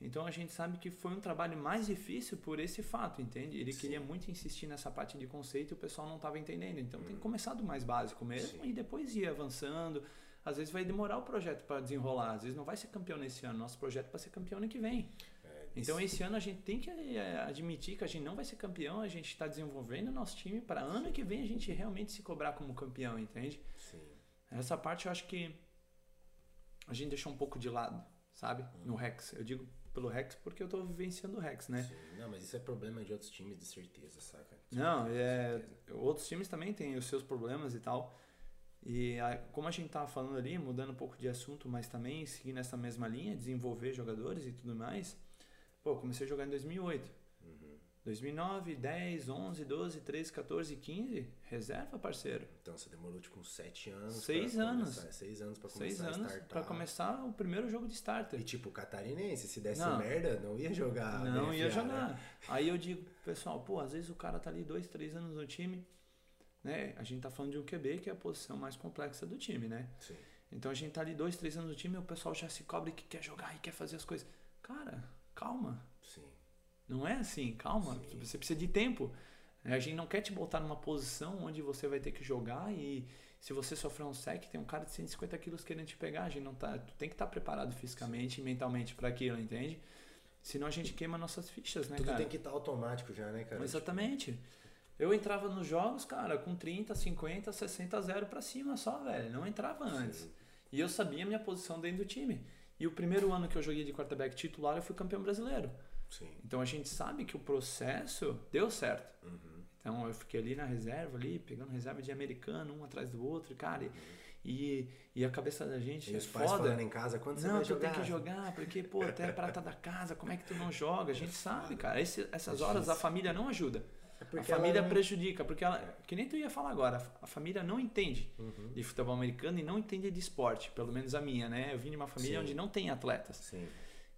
Então a gente sabe que foi um trabalho mais difícil por esse fato, entende? Ele Sim. queria muito insistir nessa parte de conceito e o pessoal não estava entendendo. Então tem que começar do mais básico mesmo Sim. e depois ir avançando. Às vezes vai demorar o projeto para desenrolar, às vezes não vai ser campeão nesse ano. Nosso projeto é para ser campeão ano que vem. É, Então esse ano a gente tem que é, admitir que a gente não vai ser campeão, a gente está desenvolvendo o nosso time para ano que vem a gente realmente se cobrar como campeão, entende? Sim. Essa parte eu acho que a gente deixou um pouco de lado, sabe? No Rex. Eu digo pelo Rex porque eu estou vivenciando o Rex, né? Sim. Não, mas isso é problema de outros times, de certeza, saca? Não, Certeza, é, certeza. outros times também têm os seus problemas e tal. E a- como a gente tava falando ali, mudando um pouco de assunto, mas também seguindo essa mesma linha, desenvolver jogadores e tudo mais. Pô, comecei a jogar em 2008. Uhum. 2009, 10, 11, 12, 13, 14, 15, reserva, parceiro. Então você demorou tipo uns sete anos. Seis pra anos. Começar, seis anos pra começar a anos pra começar o primeiro jogo de starter. E tipo, catarinense, se desse Não. merda, não ia jogar. Não ia né? jogar. Aí eu digo, pessoal, pô, às vezes o cara tá ali dois, três anos no time, né? A gente tá falando de um QB, que é a posição mais complexa do time, né? Sim. Então a gente tá ali dois, três anos no time e o pessoal já se cobre que quer jogar e quer fazer as coisas. Cara, calma. Sim. Não é assim, calma. Sim. Você precisa de tempo. A gente não quer te botar numa posição onde você vai ter que jogar e se você sofrer um sec, tem um cara de 150 quilos querendo te pegar. A gente não tá, tu tem que estar preparado fisicamente e mentalmente para aquilo, entende? Senão a gente queima nossas fichas, né, Tudo cara? tem que estar automático já, né, cara? Exatamente. Eu entrava nos jogos, cara, com 30, 50, 60 0 pra cima só, velho. Não entrava antes. Sim. E eu sabia a minha posição dentro do time. E o primeiro ano que eu joguei de quarterback titular, eu fui campeão brasileiro. Sim. Então a gente sabe que o processo deu certo. Uhum. Então eu fiquei ali na reserva, ali, pegando reserva de americano, um atrás do outro, cara. e- E, e a cabeça da gente E é os pais foda. falando em casa, quando você Não, vai tu jogar? tem que jogar, porque, pô, tu é a prata da casa, como é que tu não joga? A gente sabe, cara. Esse- essas É horas a família não ajuda. É A família não- prejudica, porque ela. Que nem tu ia falar agora, a família não entende Uhum. de futebol americano e não entende de esporte, pelo menos a minha, né? Eu vim de uma família Sim. onde não tem atletas. Sim.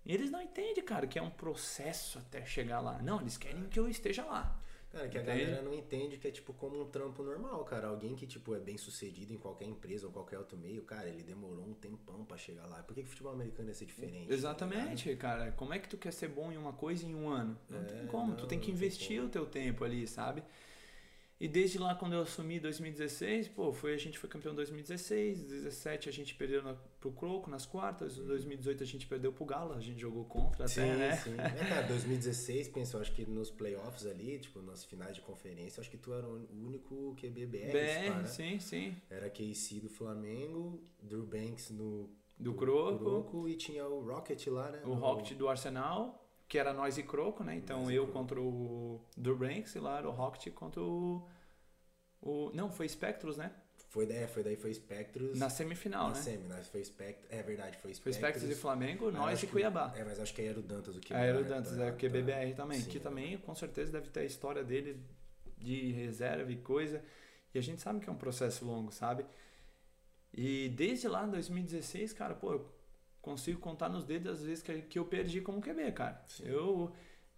E eles não entendem, cara, que é um processo até chegar lá. Não, eles querem que eu esteja lá. Cara, que a Entende? galera não entende que é tipo como um trampo normal, cara. Alguém que tipo é bem sucedido em qualquer empresa ou qualquer outro meio, cara, ele demorou um tempão pra chegar lá. Por que, que o futebol americano ia ser diferente? tá Exatamente, cara. Como é que tu quer ser bom em uma coisa em um ano? Não É, tem como. tu não, tem que tem investir como. o teu tempo ali, sabe? E desde lá, quando eu assumi 2016, pô, foi, a gente foi campeão em 2016, 2017 a gente perdeu na, pro Croco nas quartas, em 2018 a gente perdeu pro Galo, a gente jogou contra Sim, até, né? sim. É, cara, 2016, pensa, eu acho que nos playoffs ali, tipo, nas finais de conferência, acho que tu era o único QB BR, cara. sim, sim. Era KC do Flamengo, Drew Banks no Do Croco, Croco e tinha o Rocket lá, né? o no- Rocket do Arsenal, que era nós e Croco, né? Então Nós eu contra o Durbanks e lá era o Rocket contra o, o... Não, foi Spectros, né? Foi daí, foi daí foi Spectros. Na semifinal, na né? semi, né? Foi Spectros. É verdade, foi Foi Spectros. Spectros e Flamengo, Ah, nós e que- Cuiabá. É, mas acho que aí era o Dantas o que Aí era o Dantas, é o QBBR também, Sim, que é também com certeza deve ter a história dele de reserva e coisa. E a gente sabe que é um processo longo, sabe? E desde lá, em 2016, cara, pô, eu consigo contar nos dedos as vezes que, que eu perdi como QB, cara. Sim. Eu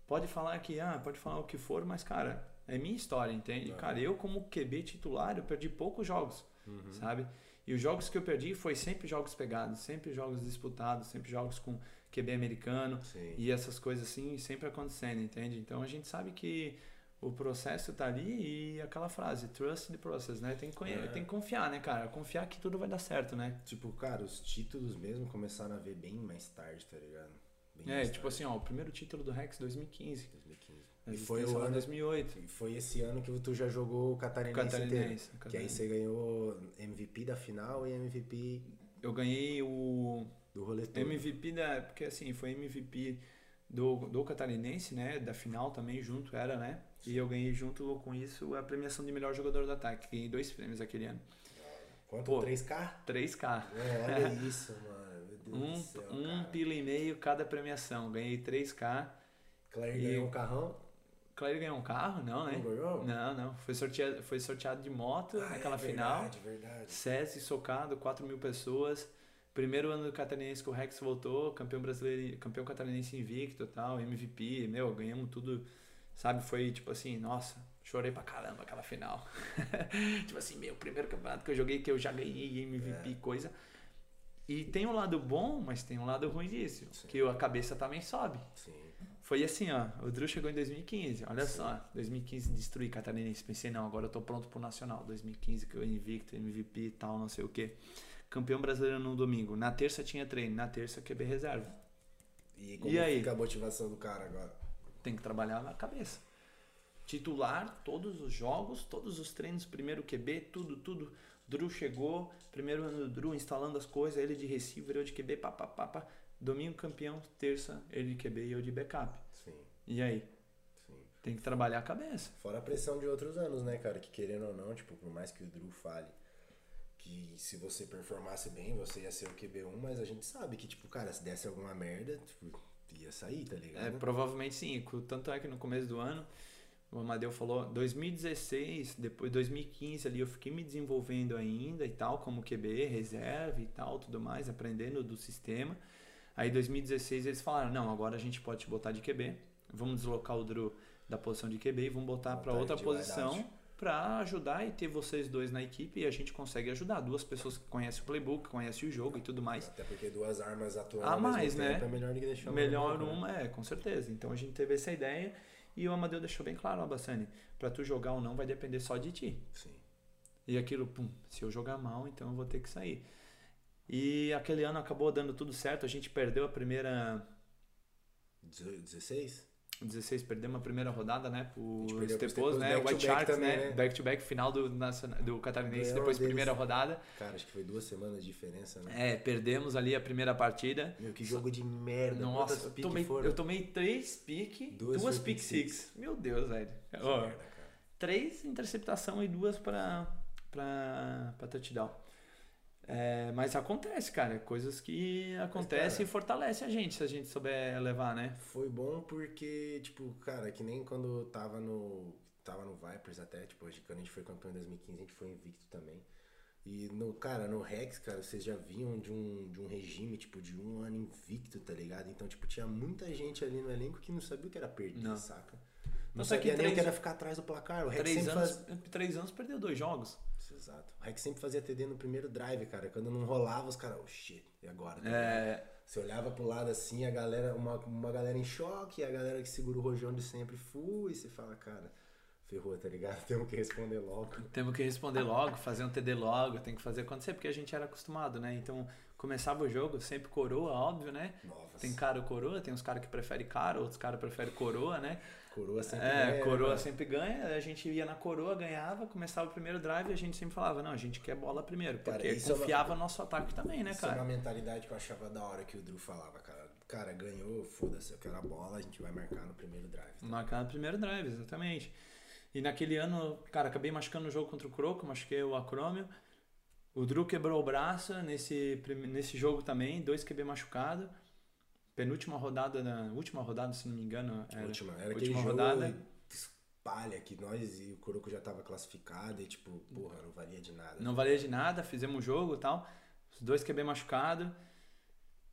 pode falar que, ah, pode falar o que for, mas, cara, é minha história, entende? Aham. Cara, eu como QB titular, eu perdi poucos jogos, Uhum. sabe? E os jogos que eu perdi foi sempre jogos pegados, sempre jogos disputados, sempre jogos com QB americano. Sim. E essas coisas assim sempre acontecendo, entende? Então a gente sabe que o processo tá ali e aquela frase, trust the process, né? Tem que, É. tem que confiar, né, cara? Confiar que tudo vai dar certo, né? Tipo, cara, os títulos mesmo começaram a ver bem mais tarde, tá ligado? Bem É, tipo tarde, assim, ó, o primeiro título do Rex 2015. 2015. E foi o em ano 2008. E foi esse ano que tu já jogou o Catarinense, Catarinense, inteiro. Que aí você ganhou MVP da final e MVP Eu ganhei o do rolê todo. MVP da. Porque assim, foi MVP do, do Catarinense, né? Da final também, junto era, né? E eu ganhei junto com isso a premiação de melhor jogador do ataque. Ganhei dois prêmios aquele ano. Quanto? Pô. 3K? 3K. É, olha isso, mano. Meu Deus Um, do céu, um pila e meio cada premiação. Ganhei 3K. Claire E- ganhou um carrão. Claro, ganhou um carro? Não, né? Não ganhou? Não, não. Foi sorteado, foi sorteado de moto Ah, naquela é final. Verdade, verdade. SESI socado, 4 mil pessoas. Primeiro ano do Catarinense que o Rex voltou, campeão brasileiro, campeão catarinense invicto tal, MVP, meu, ganhamos tudo, sabe? Foi tipo assim, nossa, chorei pra caramba aquela final. tipo assim, meu, primeiro campeonato que eu joguei que eu já ganhei MVP, É. coisa. E tem um lado bom, mas tem um lado ruim disso, Sim. que a cabeça também sobe. Sim. Foi assim, ó. O Drew chegou em 2015. Olha só, 2015 destruí Catarinense. Pensei, não, agora eu tô pronto pro Nacional. 2015, que eu invicto, MVP e tal, não sei o quê. Campeão brasileiro no domingo. Na terça tinha treino, na terça QB reserva. E como E aí? fica a motivação do cara agora? Tem que trabalhar na cabeça. Titular, todos os jogos, todos os treinos, primeiro QB, tudo, tudo. Drew chegou, primeiro ano do Drew instalando as coisas, ele de receiver, eu de QB, pá, pá, pá, pá. Domingo campeão, terça ele de QB e eu de backup. Sim, E aí? sim. Tem que trabalhar a cabeça. Fora a pressão de outros anos, né, cara? Que querendo ou não, tipo, por mais que o Drew fale que se você performasse bem, você ia ser o QB1, mas a gente sabe que, tipo, cara, se desse alguma merda, tipo, ia sair, tá ligado? É, provavelmente sim. Tanto é que no começo do ano, o Amadeu falou, 2016, depois 2015 ali eu fiquei me desenvolvendo ainda e tal, como QB, reserva e tal, tudo mais, aprendendo do sistema. Aí 2016 eles falaram, não, agora a gente pode te botar de QB, vamos deslocar o Drew da posição de QB e vamos botar para outra posição para ajudar e ter vocês dois na equipe e a gente consegue ajudar. Duas pessoas que conhecem o playbook, conhecem o jogo e tudo mais. Até porque duas armas atuando A mais, né? é melhor do que deixar uma Melhor né? uma, é, com certeza. Então a gente teve essa ideia e o Amadeu deixou bem claro, ó, Bassani, pra tu jogar ou não vai depender só de ti. Sim. E aquilo, pum, se eu jogar mal, então eu vou ter que sair. E aquele ano acabou dando tudo certo, a gente perdeu a primeira. Deze- 16? 16, perdemos a primeira rodada, né? Pro gente perdeu pros Stepos, Stepos né? back White Sharks, né? né? Back to back, final do, do Catarinense, depois deles. primeira rodada. Cara, acho que foi duas semanas de diferença, né? É, perdemos ali a primeira partida. Meu, que jogo de merda. Nossa, eu tomei, eu tomei três pique, Duas duas, pick pick six. Meu Deus, velho. Ó, merda, três interceptação e duas para para para touchdown. É, mas acontece, cara, coisas que acontecem e fortalece a gente se a gente souber levar, né? Foi bom porque, tipo, cara, que nem quando eu tava no. Tava no Vipers até, tipo, hoje quando a gente foi campeão em 2015, a gente foi invicto também. E no, cara, no Rex, cara, vocês já vinham de um, de um regime, tipo, de um ano invicto, tá ligado? Então, tipo, tinha muita gente ali no elenco que não sabia o que era perder, Não. saca? Não Nossa, sabia que nem o que era ficar atrás do placar. O Rex Três anos, faz... três anos perdeu dois jogos. Exato. O Rex sempre fazia TD no primeiro drive, cara. Quando não rolava, os caras, oh shit, e agora? tá? É, Você olhava pro lado assim, a galera, uma, uma galera em choque, a galera que segura o rojão de sempre fui, e você fala, cara, ferrou, tá ligado? Temos que responder logo. temos que responder logo, fazer um TD logo, tem que fazer acontecer, porque a gente era acostumado, né? Então, começava o jogo, sempre coroa, óbvio, né? Novas. Tem cara ou coroa, tem uns caras que preferem cara, outros caras preferem coroa, né? Coroa sempre É, ganha, coroa né? sempre ganha, a gente ia na coroa, ganhava, começava o primeiro drive e a gente sempre falava, não, a gente quer bola primeiro, Cara, porque isso é uma- confiava no nosso ataque também, né, Isso é uma cara? mentalidade que eu achava da hora que o Drew falava, cara. Cara, ganhou, foda-se, eu quero a bola, a gente vai marcar no primeiro drive. tá? Marcar no primeiro drive, exatamente. E naquele ano, cara, acabei machucando o jogo contra o Croco, machuquei o acrômio. O Drew quebrou o braço nesse, nesse jogo também, dois QB machucado. Penúltima rodada, na última rodada, se não me engano, era. última, era última rodada. espalha que nós e o Coroco já tava classificado e tipo, porra, não valia de nada. Não valia de nada, fizemos o jogo e tal. Os dois QB machucados.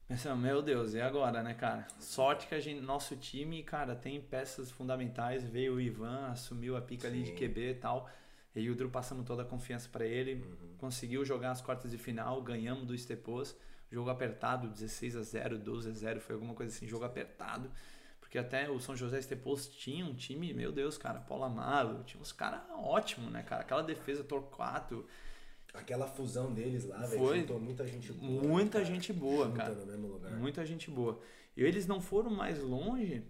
Pensamos, meu Deus, e agora, né, cara? Sorte que a gente, nosso time, cara, tem peças fundamentais. Veio o Ivan, assumiu a pica ali de Sim. QB e tal. E o Drew passamos toda a confiança pra ele. Conseguiu jogar as quartas de final, ganhamos do Stepos. Jogo apertado, 16 a 0 12 a 0 foi alguma coisa assim, jogo apertado. Porque até o São José Estepos tinha um time, meu Deus, cara, Paulo Amaro, tinha uns caras ótimos, né, cara? Aquela defesa Torquato. Aquela fusão deles lá, velho, Foi. juntou muita gente boa. Muita cara, gente boa, cara. Muita gente boa. E eles não foram mais longe,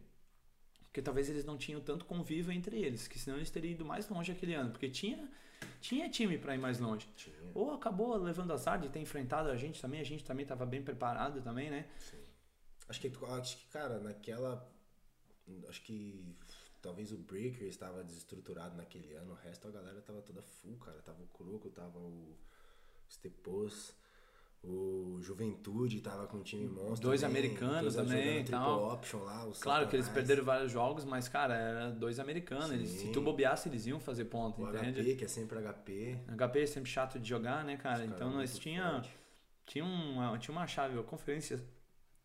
porque talvez eles não tinham tanto convívio entre eles, que senão eles teriam ido mais longe aquele ano, porque tinha, tinha time para ir mais longe. Tinha, Ou acabou levando azar de ter enfrentado a gente também, a gente também estava bem preparado também, né? sim. Acho que, acho que, cara, naquela. Acho que talvez o Breaker estava desestruturado naquele ano, o resto a galera tava toda full, cara. Tava o Croco, tava o Stepos, o Juventude tava com um time monstro. Dois também, americanos também e tal. option lá, Claro que eles satanás, perderam vários jogos, mas, cara, era dois americanos. Eles, se Sim. tu bobeasse, eles iam fazer ponto, O entende? HP, que é sempre HP. HP é sempre chato de jogar, né, cara? Então caras nós muito tinha, forte. tinha, uma, tinha uma chave. A Conferência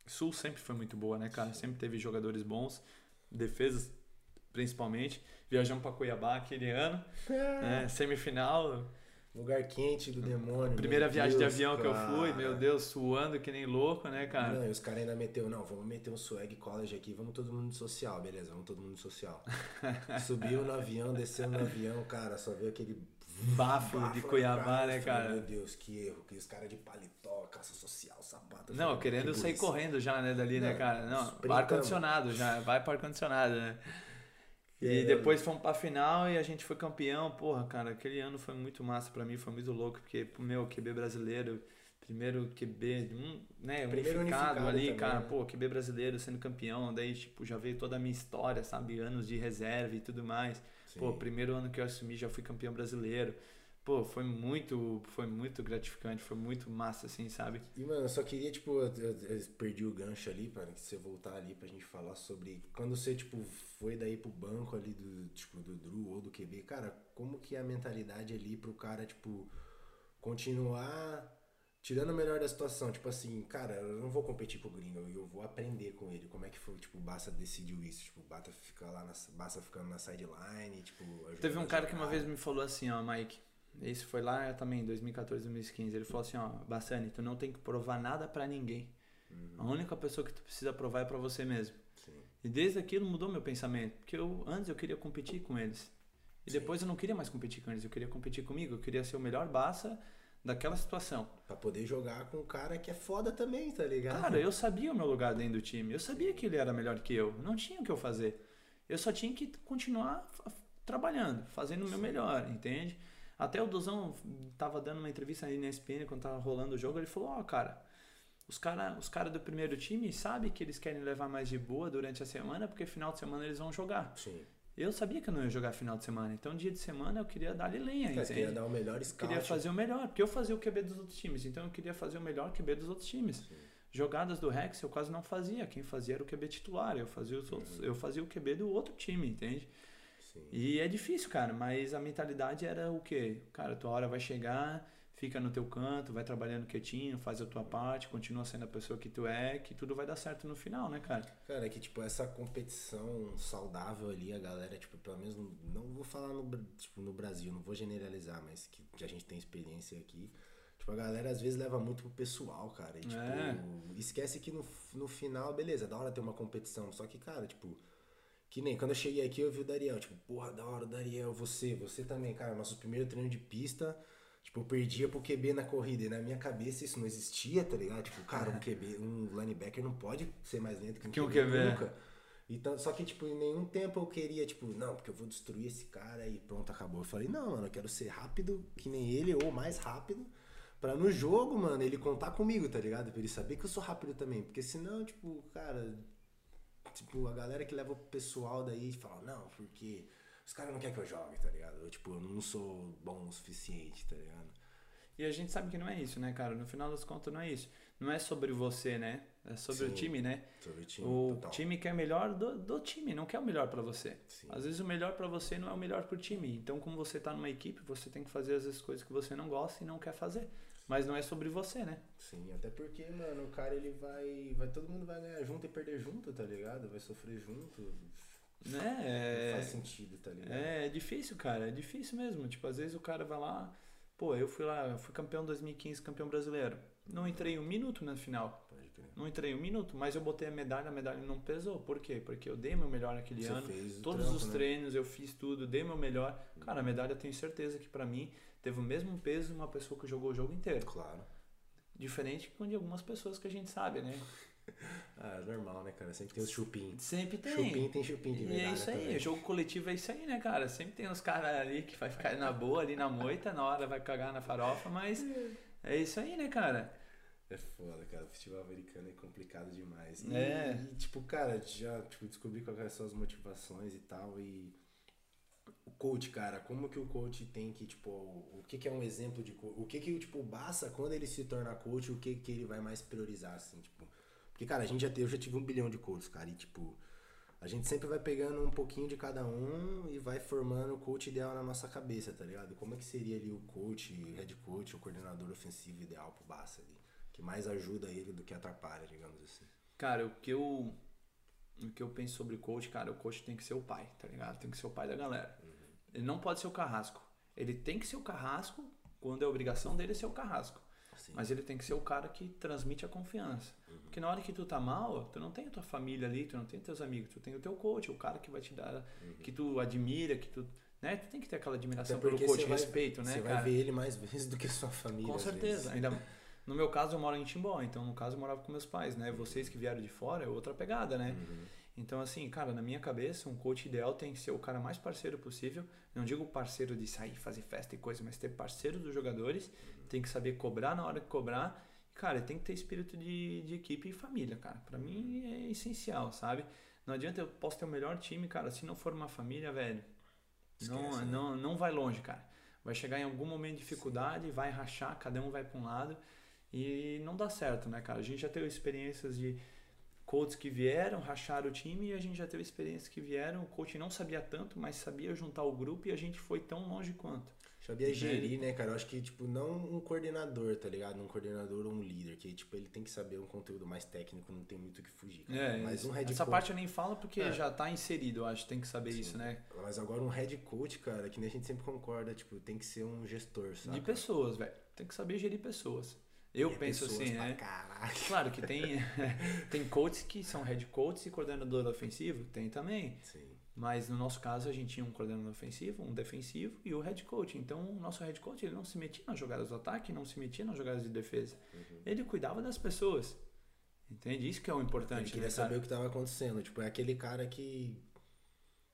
Sul sempre foi muito boa, né, cara? Sempre teve jogadores bons, defesas principalmente. Viajamos pra Cuiabá aquele ano, né? Semifinal, Lugar quente do demônio. primeira viagem Deus, de avião que eu fui, cara. meu Deus, suando que nem louco, né, cara? Não, e os caras ainda meteu, não, vamos meter um swag college aqui, vamos todo mundo social, beleza, vamos todo mundo social. Subiu no avião, desceu no avião, cara, só veio aquele Bafo de na Cuiabá, cara, né, cara? Meu Deus, que erro, que os caras de paletó, caça social, sapato. Não, querendo que sair correndo já, né, dali, né, Não, cara? Não, ar-condicionado já, vai para ar-condicionado, né? E É. depois fomos pra final e a gente foi campeão. Porra, cara, aquele ano foi muito massa pra mim, foi muito louco, porque, meu, QB brasileiro, primeiro QB, um, né, Primeiro unificado, unificado ali, também, cara, né? pô, QB brasileiro sendo campeão, daí, tipo, já veio toda a minha história, sabe, anos de reserva e tudo mais. Pô, Sim. primeiro ano que eu assumi já fui campeão brasileiro. Pô, foi muito, foi muito gratificante, foi muito massa, assim, sabe? E, mano, eu só queria, tipo, eu, eu- eu perdi o gancho ali, para que você voltar ali pra gente falar sobre quando você, tipo, foi daí pro banco ali do, tipo, do Drew ou do QB, cara, como que é a mentalidade ali pro cara, tipo, continuar tirando o melhor da situação, tipo assim, cara, eu não vou competir com o gringo, eu vou aprender com ele, como é que foi, tipo, o Bassa decidiu isso, tipo, o Bata fica lá, na, Bassa ficando na sideline, tipo... Teve um cara que uma vez me falou assim, ó, Mike. Esse foi lá também, em 2014, 2015. Ele falou assim, ó, Bassani, tu não tem que provar nada pra ninguém. A única pessoa que tu precisa provar é pra você mesmo. Sim. E desde aquilo mudou meu pensamento, porque eu antes eu queria competir com eles. E Sim. depois eu não queria mais competir com eles, eu queria competir comigo, eu queria ser o melhor Bassa daquela situação. Pra poder jogar com um cara que é foda também, tá ligado? Cara, eu sabia o meu lugar dentro do time. Eu sabia que ele era melhor que eu. Não tinha o que eu fazer. Eu só tinha que continuar trabalhando, fazendo o meu melhor, entende? Até o Dozão tava dando uma entrevista aí na ESPN quando tava rolando o jogo, ele falou, ó, cara, os caras os cara do primeiro time sabem que eles querem levar mais de boa durante a semana, porque final de semana eles vão jogar. Sim. Eu sabia que eu não ia jogar final de semana, então dia de semana eu queria dar-lhe lenha, Cara, entende? queria dar o melhor Eu scout. queria fazer o melhor, porque eu fazia o QB dos outros times, então eu queria fazer o melhor QB dos outros times. Jogadas do Rex eu quase não fazia, quem fazia era o QB titular, eu fazia, os outros, eu fazia o QB do outro time, entende? Sim. E é difícil, cara, mas a mentalidade era o quê? Cara, tua hora vai chegar, fica no teu canto, vai trabalhando quietinho, faz a tua parte, continua sendo a pessoa que tu é, que tudo vai dar certo no final, né, cara? Cara, é que tipo, essa competição saudável ali, a galera, tipo, pelo menos, no- não vou falar no, tipo, no Brasil, não vou generalizar, mas que, que a gente tem experiência aqui. Tipo, a galera às vezes leva muito pro pessoal, cara. E, tipo, É. esquece que no, no final, beleza, da hora ter uma competição. Só que, cara, tipo, que nem quando eu cheguei aqui eu vi o Dariel, tipo, porra, da hora, Dariel, você, você também, cara, nosso primeiro treino de pista, tipo, eu perdia pro QB na corrida. E na minha cabeça isso não existia, tá ligado? Tipo, cara, um QB, um linebacker não pode ser mais lento que um Que QB, QB. nunca. Então, só que, tipo, em nenhum tempo eu queria, tipo, não, porque eu vou destruir esse cara e pronto, acabou. Eu falei, não, mano, eu quero ser rápido que nem ele ou mais rápido. Pra no jogo, mano, ele contar comigo, tá ligado? Pra ele saber que eu sou rápido também. Porque senão, tipo, cara. Tipo, a galera que leva o pessoal daí fala, não, porque os caras não querem que eu jogue, tá ligado? Eu, tipo, eu não sou bom o suficiente, tá ligado? E a gente sabe que não é isso, né, cara? No final das contas não é isso. Não é sobre você, né? É sobre o Sim. time, né? Sobre o time, O total. time quer o melhor do, do time, não quer o melhor pra você. Sim. Às vezes o melhor pra você não é o melhor pro time. Então, como você tá numa equipe, você tem que fazer às vezes coisas que você não gosta e não quer fazer. Mas não é sobre você, né? Sim, até porque, mano, o cara ele vai. vai todo mundo vai ganhar junto e perder junto, tá ligado? Vai sofrer junto. Né? faz É, sentido, tá ligado? é difícil, cara. É difícil mesmo. Tipo, às vezes o cara vai lá. Pô, eu fui lá, eu fui campeão 2015, campeão brasileiro. Não entrei um minuto na final. Não entrei um minuto, mas eu botei a medalha, a medalha não pesou. Por quê? Porque eu dei meu melhor naquele Você ano. fez o Todos trampo, os né? treinos eu fiz tudo, dei meu melhor. Cara, a medalha eu tenho certeza que pra mim teve o mesmo peso de uma pessoa que jogou o jogo inteiro. Claro. Diferente de algumas pessoas que a gente sabe, né? Ah, é normal, né, cara? Sempre tem os chupim. Sempre tem. Chupim tem chupim de E medalha é isso aí, também. jogo coletivo é isso aí, né, cara? Sempre tem uns caras ali que vai ficar na boa, ali na moita, na hora vai cagar na farofa, mas é isso aí, né, cara? É foda, cara. O futebol americano é complicado demais. E, É. e, tipo, cara, já tipo, descobri quais são as motivações e tal. E o coach, cara, como que o coach tem que, tipo, o que, que é um exemplo de coach? O que que, tipo, basta quando ele se torna coach, o que que ele vai mais priorizar, assim, tipo... Porque, cara, a gente já teve, eu já tive um bilhão de coaches, cara, e, tipo... A gente sempre vai pegando um pouquinho de cada um e vai formando o coach ideal na nossa cabeça, tá ligado? Como é que seria ali o coach, o head coach, o coordenador ofensivo ideal pro Barça ali? Que mais ajuda ele do que atrapalha, digamos assim. Cara, o que eu o que eu penso sobre coach, cara, o coach tem que ser o pai, tá ligado? Tem que ser o pai da galera. Ele não pode ser o carrasco. Ele tem que ser o carrasco quando é obrigação dele ser o carrasco. Assim. Mas ele tem que ser o cara que transmite a confiança. Porque na hora que tu tá mal, tu não tem a tua família ali, tu não tem teus amigos, tu tem o teu coach, o cara que vai te dar, que tu admira, que tu, né? Tu tem que ter aquela admiração pelo coach, vai- respeito, né, Você cara? vai ver ele mais vezes do que sua família. Com certeza. Ainda, no meu caso, eu moro em Timbó, então no caso eu morava com meus pais, né? Vocês que vieram de fora é outra pegada, né? Então, assim, cara, na minha cabeça, um coach ideal tem que ser o cara mais parceiro possível. Não digo parceiro de sair, fazer festa e coisa, mas ter parceiro dos jogadores. Tem que saber cobrar na hora que cobrar. Cara, tem que ter espírito de, de equipe e família, cara. Pra mim é essencial, sabe? Não adianta eu posso ter o melhor time, cara, se não for uma família, velho. Não, Esquece, né? não, não vai longe, cara. Vai chegar em algum momento de dificuldade, vai rachar, cada um vai para um lado e não dá certo, né, cara? A gente já teve experiências de coaches que vieram, racharam o time e a gente já teve experiências que vieram, o coach não sabia tanto, mas sabia juntar o grupo e a gente foi tão longe quanto. Sabia Entende? gerir, né, cara? Eu acho que, tipo, não um coordenador, tá ligado? Um coordenador ou um líder, que, tipo, ele tem que saber um conteúdo mais técnico, não tem muito o que fugir. cara. É, Mas um head essa coach. parte eu nem falo porque É. já tá inserido, eu acho, tem que saber isso, né? Mas agora um head coach, cara, que nem a gente sempre concorda, tipo, tem que ser um gestor, sabe? De pessoas, velho. Tem que saber gerir pessoas. Eu E penso assim, né? Caralho. Claro que tem, tem coaches que são head coaches e coordenador ofensivo, tem também. Sim. Mas no nosso caso a gente tinha um coordenador ofensivo, um defensivo e o head coach. Então o nosso head coach ele não se metia nas jogadas do ataque, não se metia nas jogadas de defesa. Uhum. Ele cuidava das pessoas. Entende? Isso que é o Ele importante, queria né, saber o que tava acontecendo. Tipo, é aquele cara que.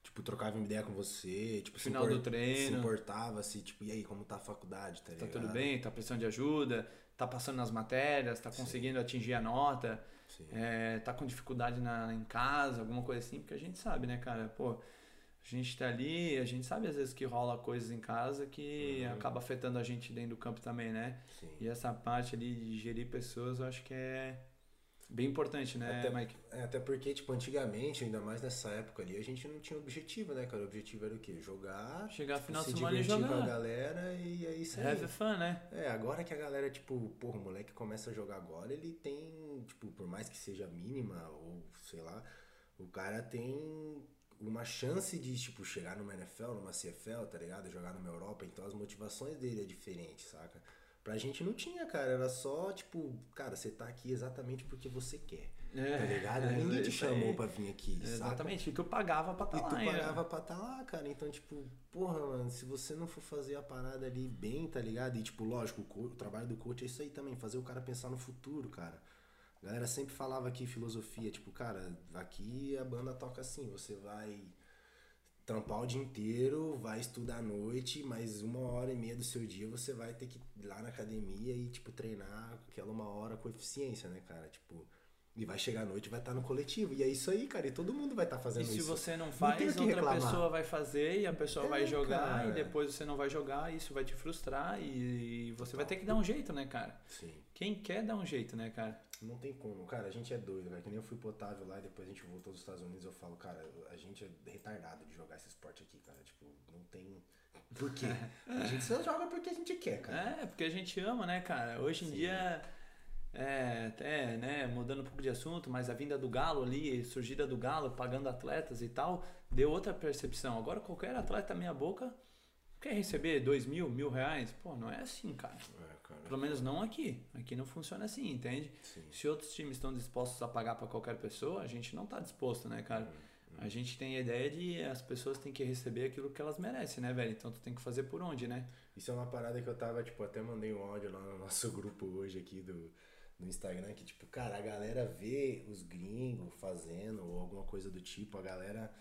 Tipo, trocava uma ideia com você, tipo, se Final do treino. Se importava, se, tipo, e aí, como tá a faculdade, tá Tá ligado? tudo bem, tá precisando de ajuda, tá passando nas matérias, tá conseguindo atingir a nota, Sim. é, tá com dificuldade na, em casa, alguma coisa assim, porque a gente sabe, né, cara? Pô, a gente tá ali, a gente sabe às vezes que rola coisas em casa que Uhum. acaba afetando a gente dentro do campo também, né? Sim. E essa parte ali de gerir pessoas, eu acho que é bem importante, né, Até- Mike? É, até porque, tipo, antigamente, ainda mais nessa época ali, a gente não tinha objetivo, né, cara? O objetivo era o quê? Jogar, Chegar tipo, final se semana e divertir com a jogar. galera e é isso aí. Have fun, né? É, agora que a galera, tipo, porra, o moleque começa a jogar agora, ele tem, tipo, por mais que seja mínima ou sei lá, o cara tem uma chance de, tipo, chegar numa NFL, numa CFL, tá ligado? Jogar numa Europa, então as motivações dele é diferente, saca? Pra gente não tinha, cara, era só, tipo, cara, você tá aqui exatamente porque você quer, tá ligado? é, Ninguém te chamou aí. pra vir aqui, saca? Exatamente, e tu pagava pra E estar tu lá, hein? pagava pra estar lá, cara. Então, tipo, porra, mano, se você não for fazer a parada ali bem, tá ligado? E, tipo, lógico, o, o trabalho do coach é isso aí também, fazer o cara pensar no futuro, cara. A galera sempre falava aqui filosofia, tipo, cara, aqui a banda toca assim, você vai trampar o dia inteiro, vai estudar à noite, mas uma hora e meia do seu dia você vai ter que ir lá na academia e, tipo, treinar aquela uma hora com eficiência, né, cara? Tipo, e vai chegar à noite e vai estar no coletivo. E é isso aí, cara, e todo mundo vai estar fazendo E se isso. você não faz, que outra reclamar. pessoa vai fazer e a pessoa É, vai jogar cara. e depois você não vai jogar, e isso vai te frustrar e você vai ter que dar um jeito, né, cara? Sim. Quem quer dar um jeito, né, cara? Não tem como, cara, a gente é doido, cara. Que nem eu fui pro Otávio lá e depois a gente voltou dos Estados Unidos, eu falo, cara, a gente é retardado de jogar esse esporte aqui, cara. Tipo, não tem. Por quê? A gente só joga porque a gente quer, cara. É, porque a gente ama, né, cara? Hoje em Sim. dia, é, até, né, mudando um pouco de assunto, mas a vinda do Galo ali, surgida do Galo, pagando atletas e tal, deu outra percepção. Agora qualquer atleta meia boca quer receber dois mil, mil reais? Pô, não é assim, cara. Cara. Bacana. Pelo menos não aqui. Aqui não funciona assim, entende? Sim. Se outros times estão dispostos a pagar para qualquer pessoa, a gente não tá disposto, né, cara? Uhum. A gente tem a ideia de as pessoas têm que receber aquilo que elas merecem, né, velho? Então tu tem que fazer por onde, né? Isso é uma parada que eu tava, tipo, até mandei um áudio lá no nosso grupo hoje aqui do, do Instagram, que, tipo, cara, a galera vê os gringos fazendo ou alguma coisa do tipo, a galera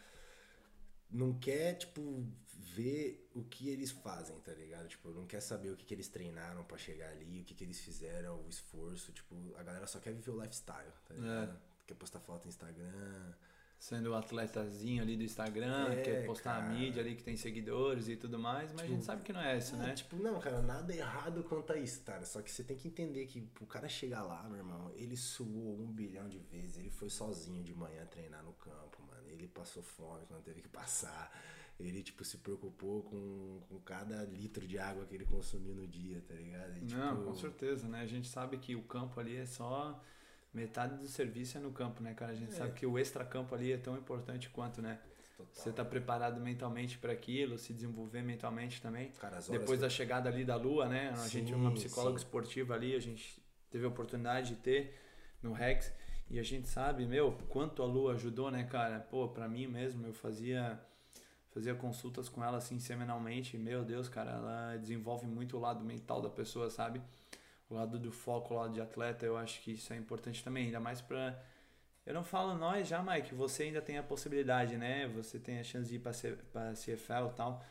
não quer, tipo, ver o que eles fazem, tá ligado? Tipo, não quer saber o que, que eles treinaram pra chegar ali, o que, que eles fizeram, o esforço, tipo, a galera só quer viver o lifestyle, tá ligado? Quer postar foto no Instagram, Sendo o atletazinho ali do Instagram, É, quer postar a cara. mídia ali que tem seguidores e tudo mais, mas a gente sabe que não é isso, Ah, né? Tipo, não, cara, nada errado quanto a isso, cara. Só que você tem que entender que pro cara chegar lá, meu irmão, ele suou um bilhão de vezes. Ele foi sozinho de manhã treinar no campo, mano. Ele passou fome quando teve que passar. Ele, tipo, se preocupou com, com cada litro de água que ele consumiu no dia, tá ligado? E, Não, tipo, com certeza, né? A gente sabe que o campo ali é só metade do serviço é no campo, né, cara? A gente É. sabe que o extra-campo ali é tão importante quanto, né? total, Você tá preparado mentalmente para aquilo, se desenvolver mentalmente também. Cara, Depois que- da chegada ali da Lua, né? A gente, uma Sim, psicóloga sim. esportiva ali, a gente teve a oportunidade de ter no Rex. E a gente sabe, meu, quanto a Lua ajudou, né, cara? Pô, pra mim mesmo, eu fazia fazia consultas com ela assim semanalmente. Meu Deus, cara, ela desenvolve muito o lado mental da pessoa, sabe? O lado do foco, o lado de atleta, eu acho que isso é importante também, ainda mais pra eu não falo nós já, Mike, você ainda tem a possibilidade, né? Você tem a chance de ir pra, C, pra CFL e tal.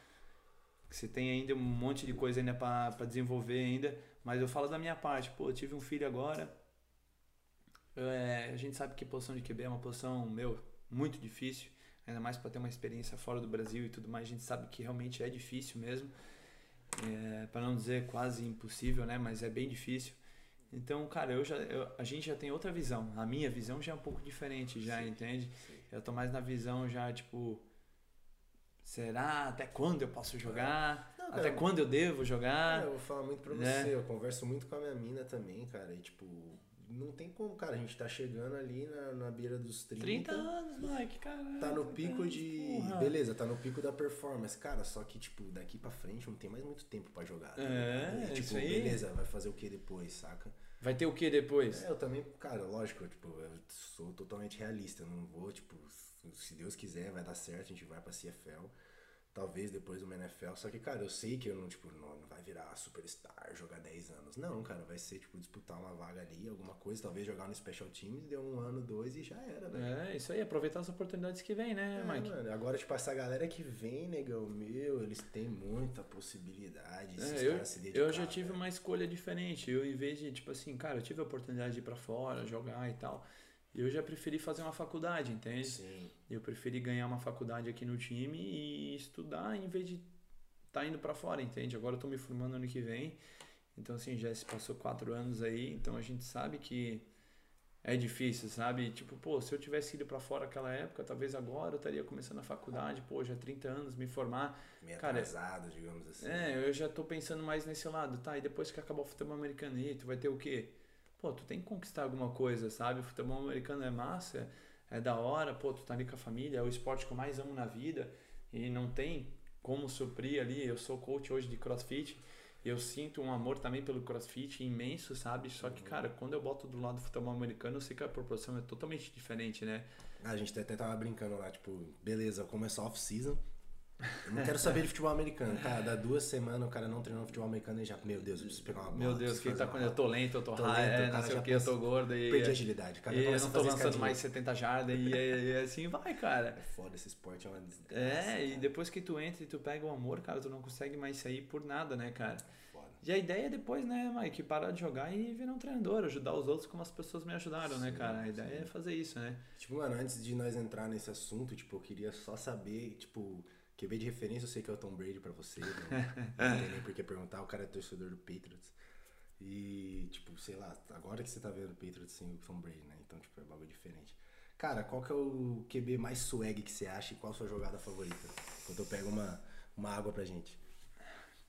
Você tem ainda um monte de coisa ainda pra desenvolver ainda. Mas eu falo da minha parte. Pô, eu tive um filho agora. É, a gente sabe que posição de QB é uma posição, meu, muito difícil. Ainda mais para ter uma experiência fora do Brasil e tudo mais. A gente sabe que realmente é difícil mesmo. É, para não dizer quase impossível, né? Mas é bem difícil. Então, cara, eu já, eu- a gente já tem outra visão. A minha visão já é um pouco diferente, já, Sim, entende? sim. Eu tô mais na visão já, tipo, será? Até quando eu posso jogar? Não, Até cara, quando eu devo Cara, jogar? eu vou falar muito pra né? você, eu converso muito com a minha mina também, cara, e tipo, não tem como, cara, a gente tá chegando ali na, na beira dos 30. 30 anos, Mike, cara. Tá no pico de. Beleza, tá no pico da performance, cara. Só que, tipo, daqui pra frente não tem mais muito tempo pra jogar. tá É, ligado? E, tipo, beleza, vai fazer o que depois, saca? Vai ter o que depois? É, eu também, cara, lógico, tipo, eu sou totalmente realista. Eu não vou, tipo, se Deus quiser, vai dar certo, a gente vai pra CFL. Talvez depois uma NFL. Só que, cara, eu sei que eu não, tipo, não, não vai virar superstar, jogar 10 anos. Não, cara, vai ser, tipo, disputar uma vaga ali, alguma coisa, talvez jogar no Special Teams, deu um ano, dois e já era, né? É, isso aí, aproveitar as oportunidades que vem, né, É, Mike? mano, agora, tipo, essa galera que vem, negão, meu, eles têm muita possibilidade. É, eu, se eu dedicar, já tive velho. uma escolha diferente. Eu, em vez de, tipo assim, cara, eu tive a oportunidade de ir pra fora, jogar e tal. Eu já preferi fazer uma faculdade, entende? Sim, Eu preferi ganhar uma faculdade aqui no time e estudar em vez de estar tá indo pra fora, entende? Agora eu tô me formando ano que vem. Então, assim, já se passou quatro anos aí. Então a gente sabe que é difícil, sabe? Tipo, pô, se eu tivesse ido pra fora naquela época, talvez agora eu estaria começando a faculdade, pô, já 30 anos, me formar. Cara, atrasado, digamos assim. É, eu já tô pensando mais nesse lado, tá? E depois que acabar o futebol americano aí, tu vai ter o quê? Pô, tu tem que conquistar alguma coisa, sabe? O futebol americano é massa, é da hora, pô, tu tá ali com a família, é o esporte que eu mais amo na vida e não tem como suprir ali. Eu sou coach hoje de crossfit e eu sinto um amor também pelo crossfit imenso, sabe? Só que, cara, quando eu boto do lado do futebol americano, eu sei que a proporção é totalmente diferente, né? A gente até tava brincando lá, tipo, beleza, começou a off-season. Eu não quero saber de futebol americano. Cara, dá duas semanas o cara não treinou futebol americano e já, meu Deus, eu preciso pegar uma bola. Meu Deus, que tá uma eu tô lento, eu tô, Tô lento, é, não sei já o que, eu tô gordo e. Perdi a agilidade. Cara E eu não tô lançando mais 70 jardas e, e assim vai, cara. É foda, esse esporte é uma desgraça. É, e cara. depois que tu entra e tu pega o amor, cara, tu não consegue mais sair por nada, né, cara? Foda. E a ideia é depois, né, Mike, parar de jogar e virar um treinador, ajudar os outros como as pessoas me ajudaram, né, Sim, cara? A ideia sim. é fazer isso, né? Tipo, mano, antes de nós entrar nesse assunto, tipo, eu queria só saber, tipo, QB de referência, eu sei que é o Tom Brady pra você, não, não tem nem por que perguntar, o cara é torcedor do Patriots. E, tipo, sei lá, agora que você tá vendo o Patriots sem o Tom Brady, né? Então, tipo, é bagulho diferente. Cara, qual que é o QB mais swag que você acha e qual a sua jogada favorita? Enquanto eu pego uma, uma água pra gente.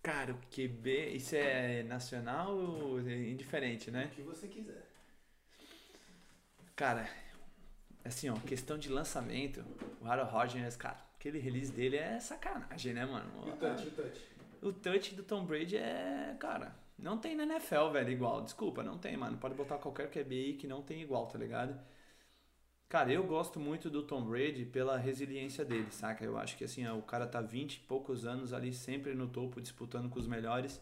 Cara, o QB, isso é nacional ou é indiferente, né? O que você quiser. Cara, assim, ó, questão de lançamento, o Aaron Rodgers, cara, aquele release dele é sacanagem, né, mano? o touch. O touch do Tom Brady é, cara, Não tem na NFL, velho, igual. Desculpa, não tem, mano. Pode botar qualquer QB aí que não tem igual, tá ligado? Cara, eu gosto muito do Tom Brady pela resiliência dele, saca? Eu acho que assim, ó, o cara tá 20 e poucos anos ali sempre no topo, disputando com os melhores.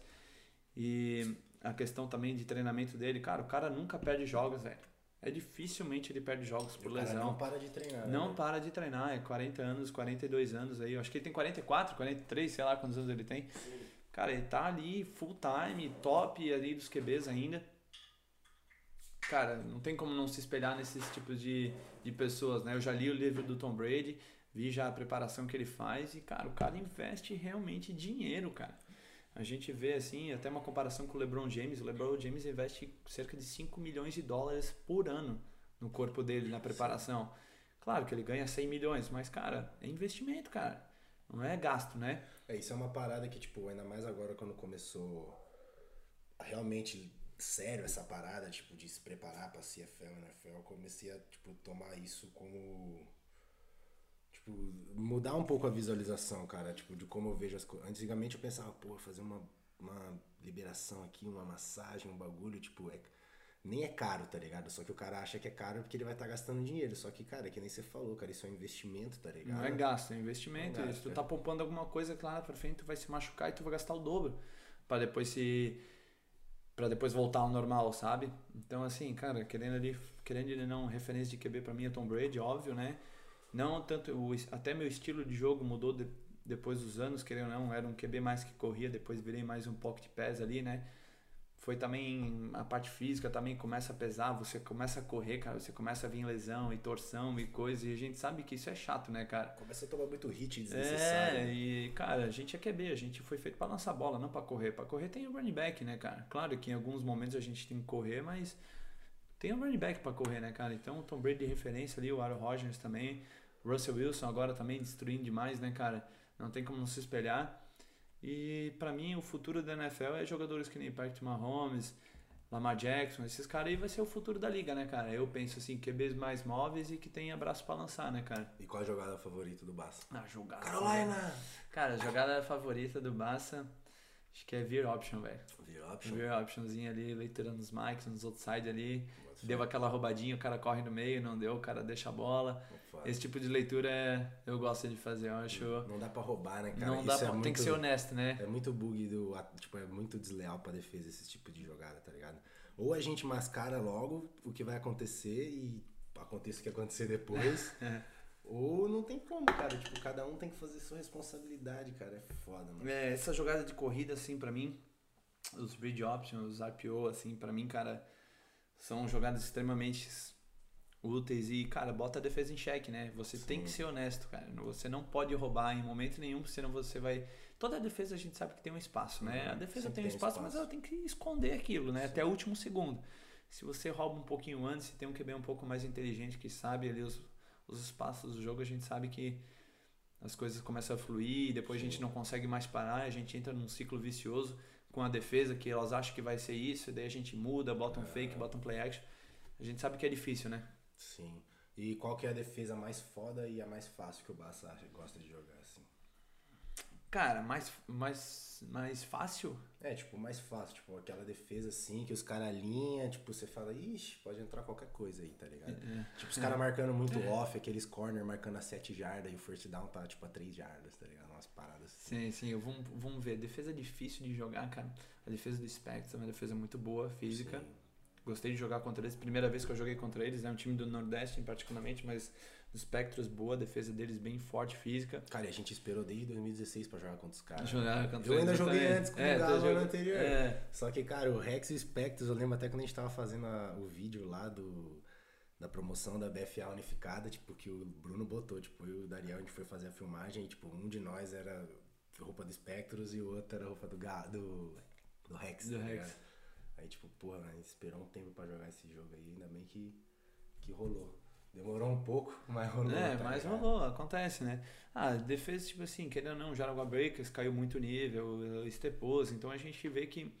E a questão também de treinamento dele, cara, o cara nunca perde jogos, velho. É dificilmente ele perde jogos por o cara lesão. não para de treinar. Não né? para de treinar, é 40 anos, 42 anos aí. Eu acho que ele tem 44, 43, sei lá quantos anos ele tem. Cara, ele tá ali full time, top ali dos QBs ainda. Cara, não tem como não se espelhar nesses tipos de, de pessoas, né? Eu já li o livro do Tom Brady, vi já a preparação que ele faz e, cara, o cara investe realmente dinheiro, cara. A gente vê assim, até uma comparação com o LeBron James. O LeBron James investe cerca de 5 milhões de dólares por ano no corpo dele, na preparação. Claro que ele ganha 100 milhões, mas, cara, é investimento, cara. Não é gasto, né? É, isso é uma parada que, tipo, ainda mais agora quando começou realmente sério essa parada, tipo, de se preparar pra CFL, NFL, eu comecei a, tipo, tomar isso como... Tipo, mudar um pouco a visualização, cara, tipo, de como eu vejo as coisas. Antigamente eu pensava, pô, fazer uma, uma liberação aqui, uma massagem, um bagulho, tipo, é... Nem é caro, tá ligado? Só que o cara acha que é caro porque ele vai estar tá gastando dinheiro. Só que, cara, que nem você falou, cara, isso é um investimento, tá ligado? Não é gasto, é investimento. É se tu tá é. poupando alguma coisa, claro, pra frente tu vai se machucar e tu vai gastar o dobro para depois se para depois voltar ao normal, sabe? Então assim, cara, querendo ali, querendo ele não, referência de QB pra mim é Tom Brady, óbvio, né? Não tanto o, até meu estilo de jogo mudou de, depois dos anos, querendo ou não, era um QB mais que corria, depois virei mais um pocket pass ali, né? Foi também a parte física também começa a pesar, você começa a correr, cara, você começa a vir lesão e torção e coisa, e a gente sabe que isso é chato, né, cara? Começa a tomar muito hit desnecessário. É, e cara, a gente é QB, a gente foi feito para lançar bola, não para correr. Para correr tem o running back, né, cara? Claro que em alguns momentos a gente tem que correr, mas tem o running back para correr, né, cara? Então o Tom Brady de referência ali, o Aaron Rodgers também, Russell Wilson agora também destruindo demais, né, cara? Não tem como não se espelhar. E para mim o futuro da NFL é jogadores que nem Patrick Mahomes, Lamar Jackson, esses caras aí vai ser o futuro da liga, né, cara? Eu penso assim, QBs mais móveis e que tem abraço para lançar, né, cara? E qual a jogada favorita do Bassa? Ah, jogada. Carolina! Cara, a jogada favorita do Bassa, acho que é Veer Option, velho. Veer option. Veer Optionzinho ali, leitura nos mics, nos outside ali. Deu aquela roubadinha, o cara corre no meio, não deu, o cara deixa a bola. Foda. Esse tipo de leitura é- eu gosto de fazer, eu acho. Não dá pra roubar, né, cara? Não dá Isso pra, é tem que muito- ser honesto, né? É muito bug do. Tipo, é muito desleal pra defesa esse tipo de jogada, tá ligado? Ou a gente mascara logo o que vai acontecer e aconteça o que acontecer depois. É. Ou não tem como, cara. Tipo, cada um tem que fazer sua responsabilidade, cara. É foda, mano. É, essa jogada de corrida, assim, pra mim, os bridge options, os RPO, assim, pra mim, cara, são jogadas extremamente úteis e, cara, bota a defesa em xeque, né? Você tem Sim. que ser honesto, cara. Você não pode roubar em momento nenhum, senão você vai. Toda defesa a gente sabe que tem um espaço, né? Uhum, A defesa sempre tem um tem espaço, mas espaço. ela tem que esconder aquilo, né? Até o último segundo. Se você rouba um pouquinho antes, se tem um QB um pouco mais inteligente que sabe ali os, os espaços do jogo, a gente sabe que as coisas começam a fluir, depois a gente não consegue mais parar, a gente entra num ciclo vicioso com a defesa, que elas acham que vai ser isso, e daí a gente muda, bota um fake, bota um play action. A gente sabe que é difícil, né? Sim. E qual que é a defesa mais foda e a mais fácil que o acha- gosta de jogar, assim? Cara, mais, mais, mais fácil? É, tipo, mais fácil, tipo, aquela defesa assim, que os caras alinham, tipo, você fala, ixi, pode entrar qualquer coisa aí, tá ligado? Tipo, os caras marcando muito off, aqueles corner marcando a 7 jardas e o first down tá, tipo, a 3 jardas, tá ligado? Umas paradas assim. Sim, sim, vamos, vamos ver. Defesa difícil de jogar, cara. A defesa do Spectre é uma defesa muito boa, física. Sim. Gostei de jogar contra eles. Primeira vez que eu joguei contra eles, é um time do Nordeste, particularmente, mas os Spectros boa, a defesa deles bem forte, física. Cara, e a gente esperou desde 2016 pra jogar contra os caras. Jogar contra Eu ainda joguei também. antes com É, o Galo no anterior. É, Só que, cara, o Rex e o Spectres, eu lembro até quando a gente tava fazendo a- o vídeo lá do, da promoção da BFA unificada, tipo, que o Bruno botou, tipo, eu e o Dariel, a gente foi fazer a filmagem e, tipo, um de nós era roupa do Spectros e o outro era roupa do, Ga- do, do Rex, Do tá Rex. ligado? Aí, tipo, porra, gente esperou um tempo pra jogar esse jogo aí, ainda bem que, que rolou. Demorou um pouco, mas rolou. É, tá mas ligado? rolou, acontece, né? Ah, defesa, tipo assim, querendo ou não, Jaraguá Breakers caiu muito nível, Estepos, então a gente vê que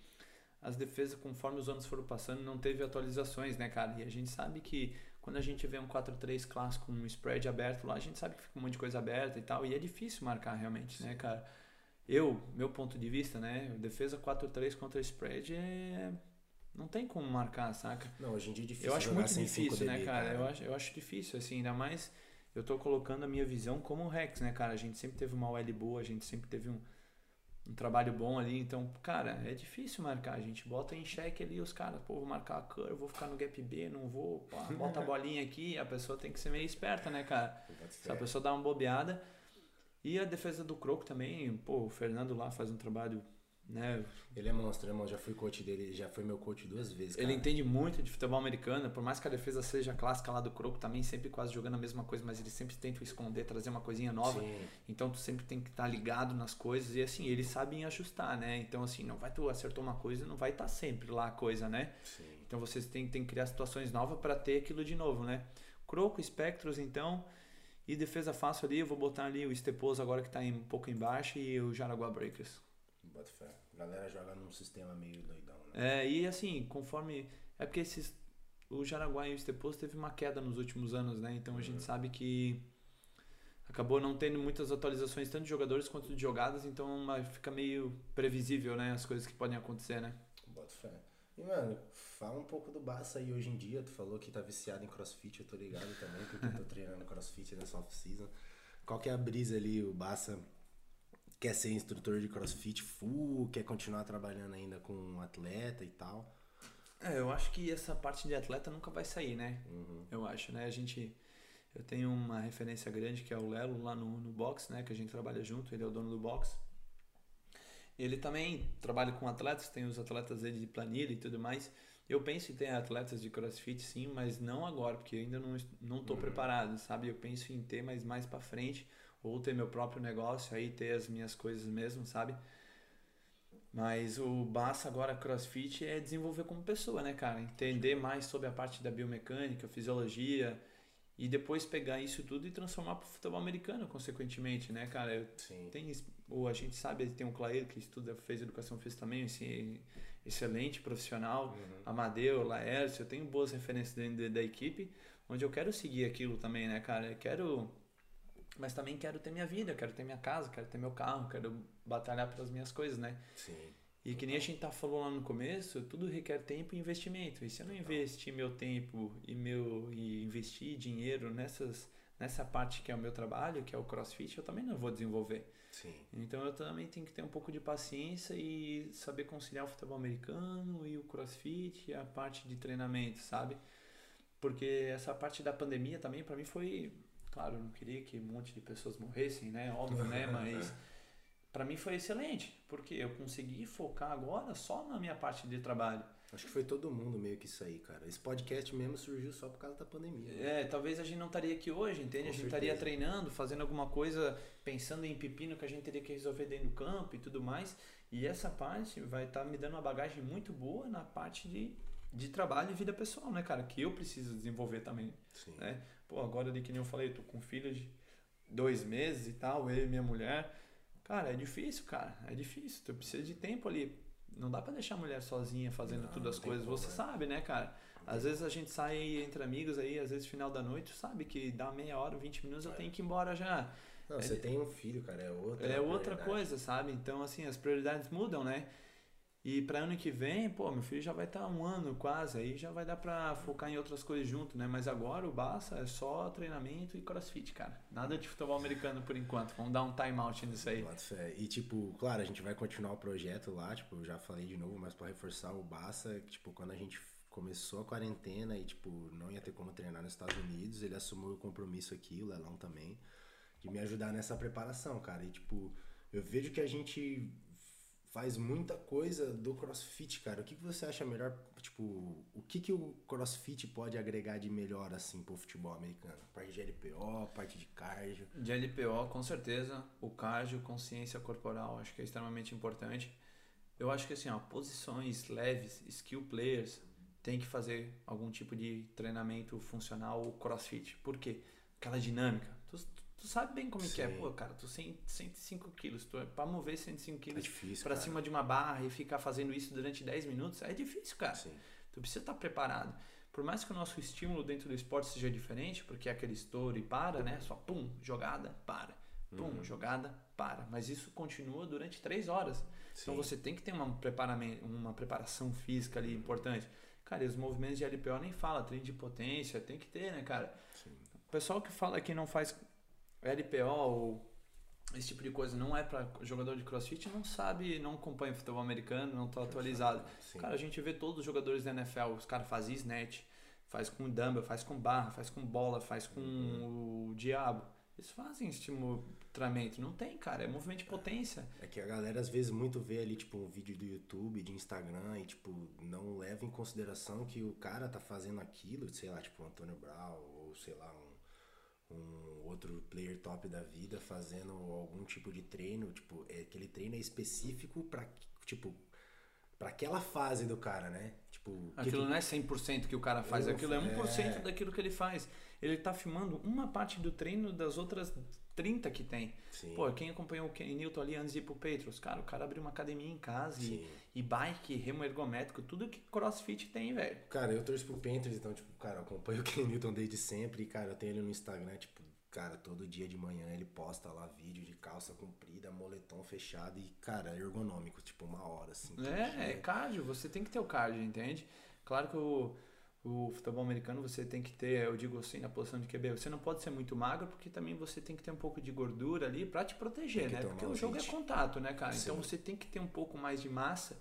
as defesas, conforme os anos foram passando, não teve atualizações, né, cara? E a gente sabe que quando a gente vê um 4-3 clássico com um spread aberto lá, a gente sabe que fica um monte de coisa aberta e tal, e é difícil marcar realmente, né, cara? Eu, meu ponto de vista, né? Defesa 4-3 contra spread é. Não tem como marcar, saca? Não, hoje em dia é difícil. Eu acho muito difícil, 5 né, DB, cara? Eu, acho, eu acho difícil, assim, ainda mais eu tô colocando a minha visão como o Rex, né, cara? A gente sempre teve uma OL boa, a gente sempre teve um, um trabalho bom ali, então, cara, é difícil marcar. A gente bota em xeque ali os caras, pô, vou marcar a curve, vou ficar no gap B, não vou, pá, bota a bolinha aqui, a pessoa tem que ser meio esperta, né, cara? Se a pessoa dá uma bobeada. E a defesa do Croco também, pô, o Fernando lá faz um trabalho, né? Ele é monstro, irmão. Já fui coach dele, já foi meu coach duas vezes. Cara. Ele entende muito de futebol americano, por mais que a defesa seja clássica lá do Croco, também sempre quase jogando a mesma coisa, mas ele sempre tenta esconder, trazer uma coisinha nova. Sim. Então tu sempre tem que estar ligado nas coisas e assim, eles sabem ajustar, né? Então assim, não vai tu acertou uma coisa, não vai estar sempre lá a coisa, né? Sim. Então vocês têm, têm que criar situações novas para ter aquilo de novo, né? Croco, Spectros, então, e defesa fácil ali, eu vou botar ali o Esteposo agora que tá em, um pouco embaixo e o Jaraguá Breakers. Bota fé. A galera joga num sistema meio doidão, né? É, e assim, conforme. É porque esses. O Jaraguá e o Esteposo teve uma queda nos últimos anos, né? Então a gente sabe que acabou não tendo muitas atualizações, tanto de jogadores quanto de jogadas, então mas fica meio previsível, né? As coisas que podem acontecer, né? Bota fé. E, mano, fala um pouco do Bassa aí hoje em dia. Tu falou que tá viciado em crossfit, eu tô ligado também, porque eu tô treinando crossfit nessa off-season. Qual que é a brisa ali? O Bassa quer ser instrutor de crossfit full, quer continuar trabalhando ainda com um atleta e tal. É, eu acho que essa parte de atleta nunca vai sair, né? Uhum. Eu acho, né? A gente. Eu tenho uma referência grande que é o Lelo lá no, no box, né? Que a gente trabalha junto, ele é o dono do box. Ele também trabalha com atletas, tem os atletas dele de planilha e tudo mais. Eu penso em ter atletas de crossfit sim, mas não agora, porque ainda não, não tô preparado, sabe? Eu penso em ter, mas mais pra frente, ou ter meu próprio negócio, aí ter as minhas coisas mesmo, sabe? Mas o Bassa agora CrossFit é desenvolver como pessoa, né, cara? Entender mais sobre a parte da biomecânica, fisiologia e depois pegar isso tudo e transformar para o futebol americano, consequentemente, né, cara? Eu Sim. tem ou a gente sabe, tem um Clair que estuda, fez educação física também, assim, excelente profissional, Amadeu, Laércio, eu tenho boas referências dentro da, equipe, onde eu quero seguir aquilo também, né, cara? Eu quero mas também quero ter minha vida, quero ter minha casa, quero ter meu carro, quero batalhar pelas minhas coisas, né? Sim. E que nem a gente tá falando lá no começo, tudo requer tempo e investimento. E se eu não investir meu tempo e meu e investir dinheiro nessas nessa parte que é o meu trabalho, que é o CrossFit, eu também não vou desenvolver. Sim. Então eu também tenho que ter um pouco de paciência e saber conciliar o futebol americano e o CrossFit e a parte de treinamento, sabe? Porque essa parte da pandemia também para mim foi, claro, eu não queria que um monte de pessoas morressem, né? Óbvio, né? Mas para mim foi excelente, porque eu consegui focar agora só na minha parte de trabalho. Acho que foi todo mundo meio que isso aí, cara. Esse podcast mesmo surgiu só por causa da pandemia. né? É, talvez a gente não estaria aqui hoje, entende? Com a gente certeza. estaria treinando, fazendo alguma coisa, pensando em pepino que a gente teria que resolver dentro do campo e tudo mais. E essa parte vai estar me dando uma bagagem muito boa na parte de, de trabalho e vida pessoal, né, cara? Que eu preciso desenvolver também, Sim. né? Pô, agora ali que nem eu falei, eu tô com um filho de dois meses e tal, eu e minha mulher. Cara, é difícil, cara. É difícil. Tu precisa de tempo ali. Não dá pra deixar a mulher sozinha fazendo Não, tudo as coisas. como, Você né? sabe, né, cara? Às vezes a gente sai entre amigos aí, às vezes final da noite, sabe que dá meia hora, 20 minutos eu tenho que ir embora já. Não, você tem um filho, cara, é outra. É outra coisa, sabe? Então, assim, as prioridades mudam, né? E para ano que vem, pô, meu filho já vai estar um ano quase, aí já vai dar pra focar em outras coisas junto, né? Mas agora o Barça é só treinamento e crossfit, cara. Nada de futebol americano por enquanto. Vamos dar um time out nisso aí. E tipo, claro, a gente vai continuar o projeto lá, tipo, eu já falei de novo, mas pra reforçar o que, tipo, quando a gente começou a quarentena e tipo, não ia ter como treinar nos Estados Unidos, ele assumiu o compromisso aqui, o Lelão também, de me ajudar nessa preparação, cara. E tipo, eu vejo que a gente faz muita coisa do CrossFit, cara. O que, que você acha melhor, tipo, o que que o CrossFit pode agregar de melhor assim pro futebol americano? Parte de LPO, parte de cardio. De LPO, com certeza, o cardio, consciência corporal, acho que é extremamente importante. Eu acho que assim, ó, posições leves, skill players, tem que fazer algum tipo de treinamento funcional ou crossfit. Por quê? Aquela dinâmica. Tu, sabe bem como é que é. Pô, cara, tu tem 105 quilos. Tu, pra mover 105 É quilos difícil, pra cara. cima de uma barra e ficar fazendo isso durante 10 minutos, é difícil, cara. Sim. Tu precisa estar preparado. Por mais que o nosso estímulo dentro do esporte seja diferente, porque é aquele estouro e para, né? Só pum, jogada, para. Pum, Uhum. jogada, para. Mas isso continua durante três horas. Então Sim. você tem que ter uma, preparamento, uma preparação física ali importante. Cara, e os movimentos de LPO nem fala, treino de potência, tem que ter, né, cara? Sim. O pessoal que fala que não faz LPO ou esse tipo de coisa não é pra jogador de crossfit, não sabe, não acompanha futebol americano, não tá atualizado. Sim. Cara, a gente vê todos os jogadores da NFL, os caras fazem snatch, faz com dumbbell, faz com barra, faz com bola, faz com Uhum. o diabo. Eles fazem esse treinamento. Não tem, cara, é movimento de potência. É que a galera às vezes muito vê ali, tipo, um vídeo do YouTube, de Instagram, e, tipo, não leva em consideração que o cara tá fazendo aquilo, sei lá, tipo, o Antônio Brown, ou sei lá, um, um outro player top da vida fazendo algum tipo de treino, tipo, é, aquele treino é específico pra, tipo, pra aquela fase do cara, né? Tipo, Aquilo que- não é 100% que o cara faz, Eu- aquilo é 1% é. daquilo que ele faz. Ele tá filmando uma parte do treino das outras 30 que tem. Sim. Pô, quem acompanhou o Ken Newton ali antes de ir pro Patriots? Cara, o cara abriu uma academia em casa e, e bike, remo ergométrico, tudo que crossfit tem, velho. Cara, eu torço pro Panthers, então, tipo, cara, eu acompanho o Ken Newton desde sempre. E, cara, eu tenho ele no Instagram, tipo, cara, todo dia de manhã ele posta lá vídeo de calça comprida, moletom fechado e, cara, ergonômico, tipo, uma hora, assim. É, é cardio, você tem que ter o cardio, entende? Claro que o, o futebol americano você tem que ter, eu digo assim, na posição de QB, você não pode ser muito magro porque também você tem que ter um pouco de gordura ali pra te proteger, né? Porque o jogo é hit. contato, né, cara? Então Sim. você tem que ter um pouco mais de massa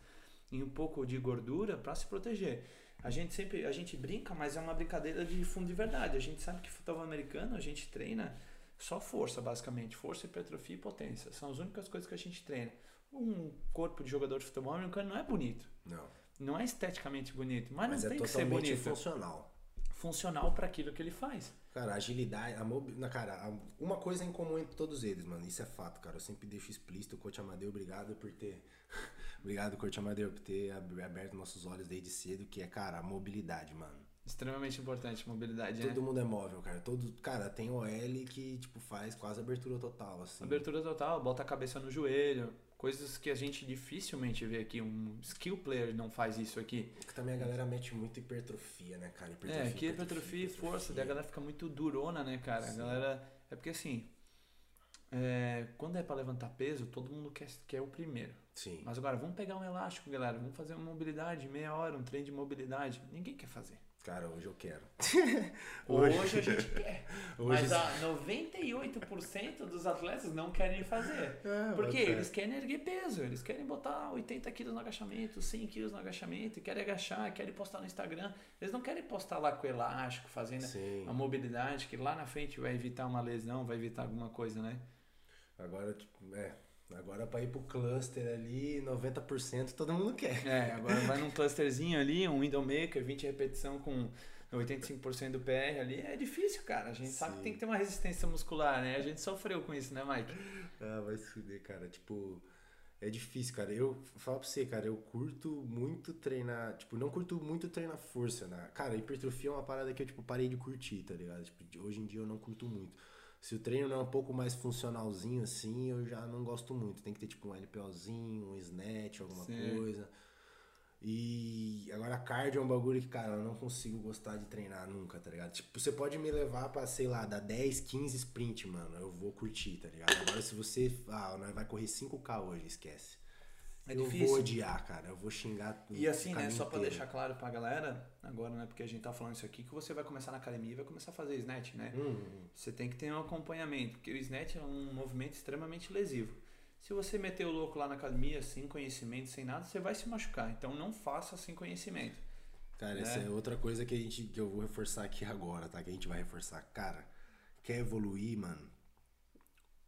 e um pouco de gordura pra se proteger. A gente sempre, a gente brinca, mas é uma brincadeira de fundo de verdade. A gente sabe que futebol americano a gente treina só força, basicamente. Força, hipertrofia e potência. São as únicas coisas que a gente treina. Um corpo de jogador de futebol americano não é bonito. Não, Não é esteticamente bonito, mas, mas não é tem que ser bonito. funcional. Funcional para aquilo que ele faz. Cara, a agilidade, a mobi... na cara, uma coisa é em comum entre todos eles, mano. Isso é fato, cara. Eu sempre deixo explícito, Coach Amadeu, obrigado por ter. obrigado, Coach Amadeu, por ter ab- aberto nossos olhos desde cedo, que é, cara, a mobilidade, mano. Extremamente importante, mobilidade, né? Todo mundo é móvel, cara. Todo, cara, tem OL que, tipo, faz quase abertura total, assim. Abertura total, bota a cabeça no joelho. Coisas que a gente dificilmente vê aqui. Um skill player não faz isso aqui. Que também a galera mete muito hipertrofia, né, cara? Hipertrofia, é, aqui é hipertrofia e força. Daí a galera fica muito durona, né, cara? A Sim. galera. É porque assim. é, quando é pra levantar peso, todo mundo quer, quer o primeiro. Sim. Mas agora, vamos pegar um elástico, galera. Vamos fazer uma mobilidade, meia hora, um treino de mobilidade. Ninguém quer fazer. Cara, hoje eu quero. Hoje, a gente quer. Hoje- Mas a 98% dos atletas não querem fazer. É, Porque eles querem erguer peso, eles querem botar 80 quilos no agachamento, 100 quilos no agachamento, querem agachar, querem postar no Instagram. Eles não querem postar lá com elástico, fazendo Sim. a mobilidade, que lá na frente vai evitar uma lesão, vai evitar alguma coisa, né? Agora, tipo, é. Agora pra ir pro cluster ali, 90% todo mundo quer. É, agora vai num clusterzinho ali, um window maker, 20 repetição com 85% do PR ali, é difícil, cara. A gente sabe que Sim. tem que ter uma resistência muscular, né? A gente sofreu com isso, né, Mike? Ah, vai se fuder, cara. Tipo, é difícil, cara. Eu falo pra você, cara, eu curto muito treinar. Tipo, não curto muito treinar força, né? Cara, hipertrofia é uma parada que eu, tipo, parei de curtir, tá ligado? Tipo, hoje em dia eu não curto muito. Se o treino não é um pouco mais funcionalzinho assim, eu já não gosto muito. Tem que ter, tipo, um LPOzinho, um snatch, alguma Sim. coisa. E agora cardio é um bagulho que, cara, eu não consigo gostar de treinar nunca, tá ligado? Tipo, você pode me levar pra, sei lá, dar 10, 15 sprint, mano, eu vou curtir, tá ligado? Agora se você, ah, nós vai correr 5k hoje, esquece. É eu difícil. vou odiar, cara, eu vou xingar E assim, né, só pra inteiro. deixar claro pra galera, agora, né, porque a gente tá falando isso aqui, que você vai começar na academia e vai começar a fazer snatch, né? Hum, Você tem que ter um acompanhamento, porque o snatch é um movimento extremamente lesivo. Se você meter o louco lá na academia sem conhecimento, sem nada, você vai se machucar. Então não faça sem conhecimento. Cara, essa né? é outra coisa que a gente que eu vou reforçar aqui agora, tá? Que a gente vai reforçar. Cara, quer evoluir, mano?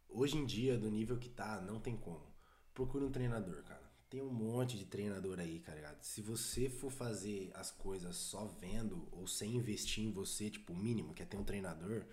Hoje em dia, do nível que tá, não tem como. Procura um treinador, cara. Tem um monte de treinador aí, cara. ligado? Se você for fazer as coisas só vendo ou sem investir em você, tipo, o mínimo, que é ter um treinador,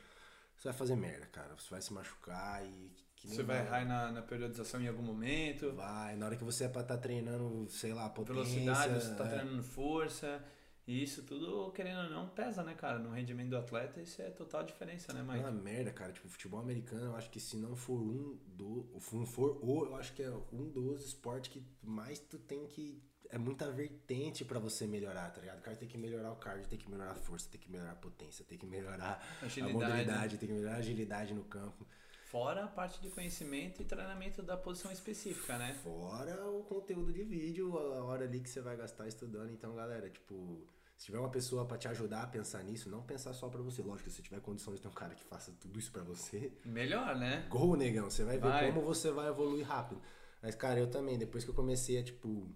você vai fazer merda, cara. Você vai se machucar e. Você vai errar na, na periodização em algum momento. Vai, na hora que você é pra estar treinando, sei lá, potência. velocidade, você tá é. treinando força. E isso tudo, querendo ou não, pesa, né, cara? No rendimento do atleta, isso é total diferença, né, É Mike? uma merda, cara. Tipo, futebol americano, eu acho que se não for um do. Se não for o, eu acho que é um dos esportes que mais tu tem que. É muita vertente pra você melhorar, tá ligado? O cara tem que melhorar o cardio, tem que melhorar a força, tem que melhorar a potência, tem que melhorar Agilidade. a mobilidade, tem que melhorar a agilidade no campo. Fora a parte de conhecimento e treinamento da posição específica, né? Fora o conteúdo de vídeo, a hora ali que você vai gastar estudando. Então, galera, tipo, se tiver uma pessoa para te ajudar a pensar nisso, não pensar só para você. Lógico, se tiver condições de ter um cara que faça tudo isso para você, melhor, né? Gol, negão, você vai ver vai. como você vai evoluir rápido. Mas, cara, eu também, depois que eu comecei a, tipo,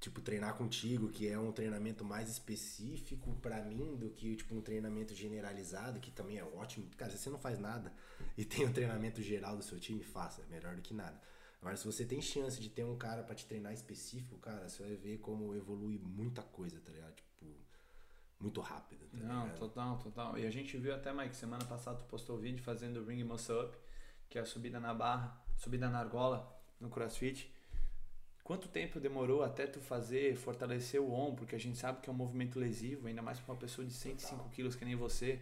tipo, treinar contigo, que é um treinamento mais específico para mim do que, tipo, um treinamento generalizado, que também é ótimo. Cara, se você não faz nada e tem um treinamento geral do seu time, faça, é melhor do que nada. Agora, se você tem chance de ter um cara para te treinar específico, cara, você vai ver como evolui muita coisa, tá ligado? Tipo, muito rápido. Tá não, ligado? total, total. E a gente viu até, Mike, semana passada tu postou o vídeo fazendo o Ring Muscle Up, que é a subida na barra, subida na argola no CrossFit. Quanto tempo demorou até tu fazer, fortalecer o ombro? Porque a gente sabe que é um movimento lesivo, ainda mais para uma pessoa de 105 quilos que nem você.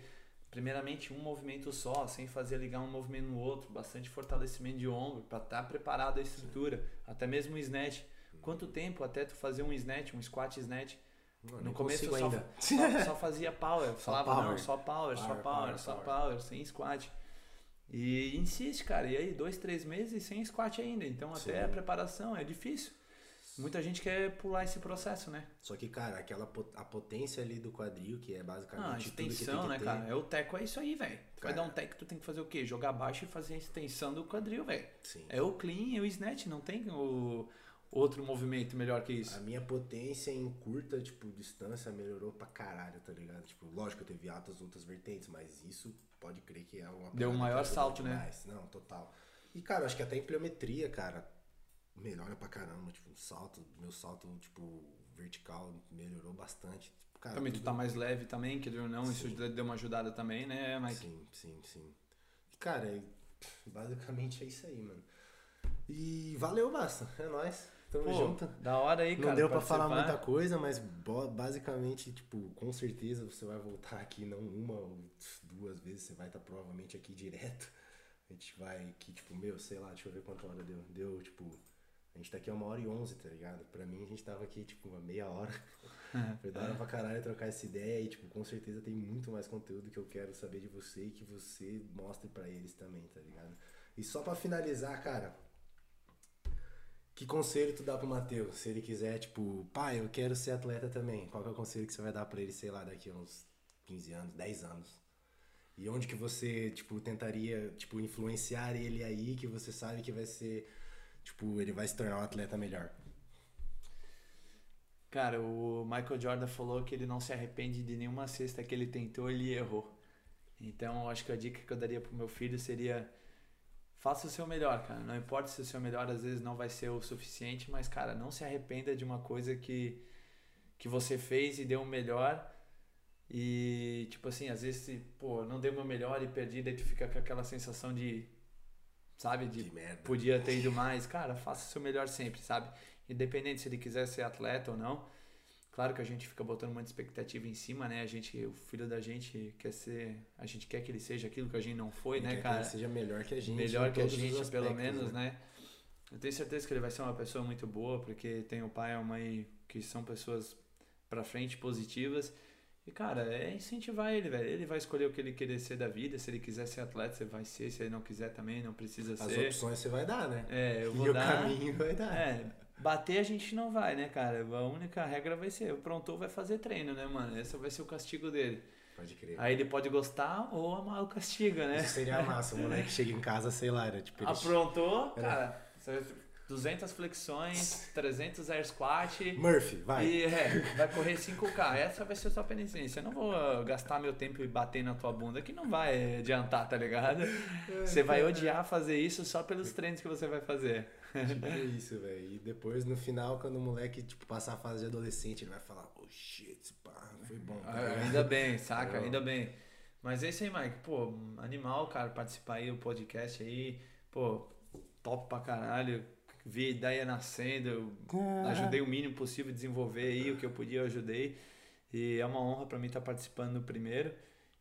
Primeiramente, um movimento só, sem fazer ligar um movimento no outro, bastante fortalecimento de ombro para estar tá preparado a estrutura, Sim. até mesmo o snatch. Quanto tempo até tu fazer um snatch, um squat snatch? no começo eu só, só, só, fazia power, falava power. não, só power, power só power, power só power, sem squat. E insiste, cara. E aí, dois, três meses sem squat ainda. Então, Sim. até a preparação é difícil. Muita gente quer pular esse processo, né? Só que, cara, aquela a potência ali do quadril, que é basicamente. Ah, extensão, né, ter. cara? É o teco, é isso aí, velho. Vai dar um teco, tu tem que fazer o quê? Jogar baixo e fazer a extensão do quadril, velho. É o clean e o snatch, não tem o outro movimento melhor que isso. A minha potência em curta, tipo, distância melhorou pra caralho, tá ligado? Tipo, lógico, teve altas outras vertentes, mas isso pode crer que é uma Deu um maior salto, né? Não, total. E, cara, acho que até a impleometria, cara, melhora pra caramba. Tipo, o salto, meu salto, tipo, vertical melhorou bastante. Tipo, cara, também tu tá mais leve também, que ou não, sim. isso deu uma ajudada também, né, Mike? Sim, sim, sim. E, cara, basicamente é isso aí, mano. E valeu, Basta. É nóis. Tamo Pô, junto. Da hora aí, cara. Não deu pra falar muita coisa, mas basicamente, tipo, com certeza você vai voltar aqui não uma ou duas vezes, você vai estar tá provavelmente aqui direto. A gente vai aqui, tipo, meu, sei lá, deixa eu ver quanto hora deu. Deu, tipo, a gente tá aqui uma hora e onze, tá ligado? Pra mim, a gente tava aqui, tipo, uma meia hora. Foi da hora pra caralho trocar essa ideia e, tipo, com certeza tem muito mais conteúdo que eu quero saber de você e que você mostre para eles também, tá ligado? E só para finalizar, cara, que conselho tu dá pro Matheus? Se ele quiser, tipo, pai, eu quero ser atleta também. Qual é o conselho que você vai dar para ele, sei lá, daqui a uns 15 anos, 10 anos? E onde que você, tipo, tentaria, tipo, influenciar ele aí, que você sabe que vai ser, tipo, ele vai se tornar um atleta melhor? Cara, o Michael Jordan falou que ele não se arrepende de nenhuma cesta que ele tentou, ele errou. Então, acho que a dica que eu daria pro meu filho seria faça o seu melhor, cara. Não importa se o seu melhor às vezes não vai ser o suficiente, mas, cara, não se arrependa de uma coisa que, que você fez e deu o melhor. E, tipo assim, às vezes, pô, não deu o meu melhor e perdi, daí tu fica com aquela sensação de, sabe, de, de podia ter ido mais. Cara, faça o seu melhor sempre, sabe? Independente se ele quiser ser atleta ou não. Claro que a gente fica botando muita expectativa em cima, né? A gente, o filho da gente quer ser, a gente quer que ele seja aquilo que a gente não foi, né, cara? Que ele seja melhor que a gente. Melhor que a gente, aspectos, pelo menos, né? né? Eu tenho certeza que ele vai ser uma pessoa muito boa, porque tem o pai e a mãe que são pessoas para frente positivas. E, cara, é incentivar ele, velho. Ele vai escolher o que ele querer ser da vida. Se ele quiser ser atleta, você vai ser. Se ele não quiser também, não precisa As ser. As opções você vai dar, né? É, eu vou e dar. o caminho vai dar. É, Bater a gente não vai, né, cara? A única regra vai ser, o pronto vai fazer treino, né, mano? Esse vai ser o castigo dele. Pode crer. Aí ele pode gostar ou amar o castigo, né? Isso seria massa, o moleque chega em casa, sei lá, era tipo... Aprontou, cara, 200 flexões, 300 air squat. Murphy, vai. E é, vai correr 5K. Essa vai ser a sua penitência. Eu não vou gastar meu tempo e bater na tua bunda, que não vai adiantar, tá ligado? Você vai odiar fazer isso só pelos treinos que você vai fazer. Tipo isso, velho. E depois, no final, quando o moleque, tipo, passar a fase de adolescente, ele vai falar, oh shit, pá, foi bom. Tá ainda bem, saca? Ainda bem. Mas é isso aí, Mike. Pô, animal, cara, participar aí do podcast aí. Pô, top pra caralho. Vi a ideia nascendo, ajudei o mínimo possível a desenvolver aí o que eu podia, eu ajudei. E é uma honra para mim estar participando no primeiro.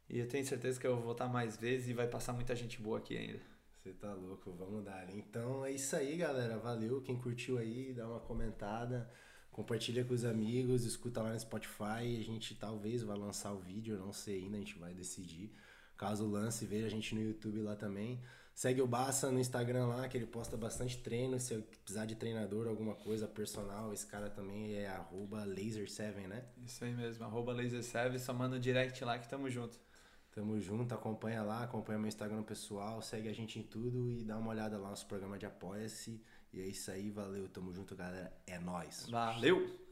E eu tenho certeza que eu vou voltar mais vezes e vai passar muita gente boa aqui ainda. Você tá louco, vamos dar. Então é isso aí, galera. Valeu. Quem curtiu aí, dá uma comentada, compartilha com os amigos, escuta lá no Spotify. A gente talvez vá lançar o vídeo, eu não sei ainda, a gente vai decidir. Caso lance, veja a gente no YouTube lá também. Segue o Bassa no Instagram lá, que ele posta bastante treino. Se eu precisar de treinador, alguma coisa personal, esse cara também é arroba laser7, né? Isso aí mesmo, arroba laser7, só manda um direct lá que tamo junto. Tamo junto, acompanha lá, acompanha meu Instagram pessoal, segue a gente em tudo e dá uma olhada lá no nosso programa de Apoia-se. E é isso aí, valeu, tamo junto, galera. É nóis. Valeu!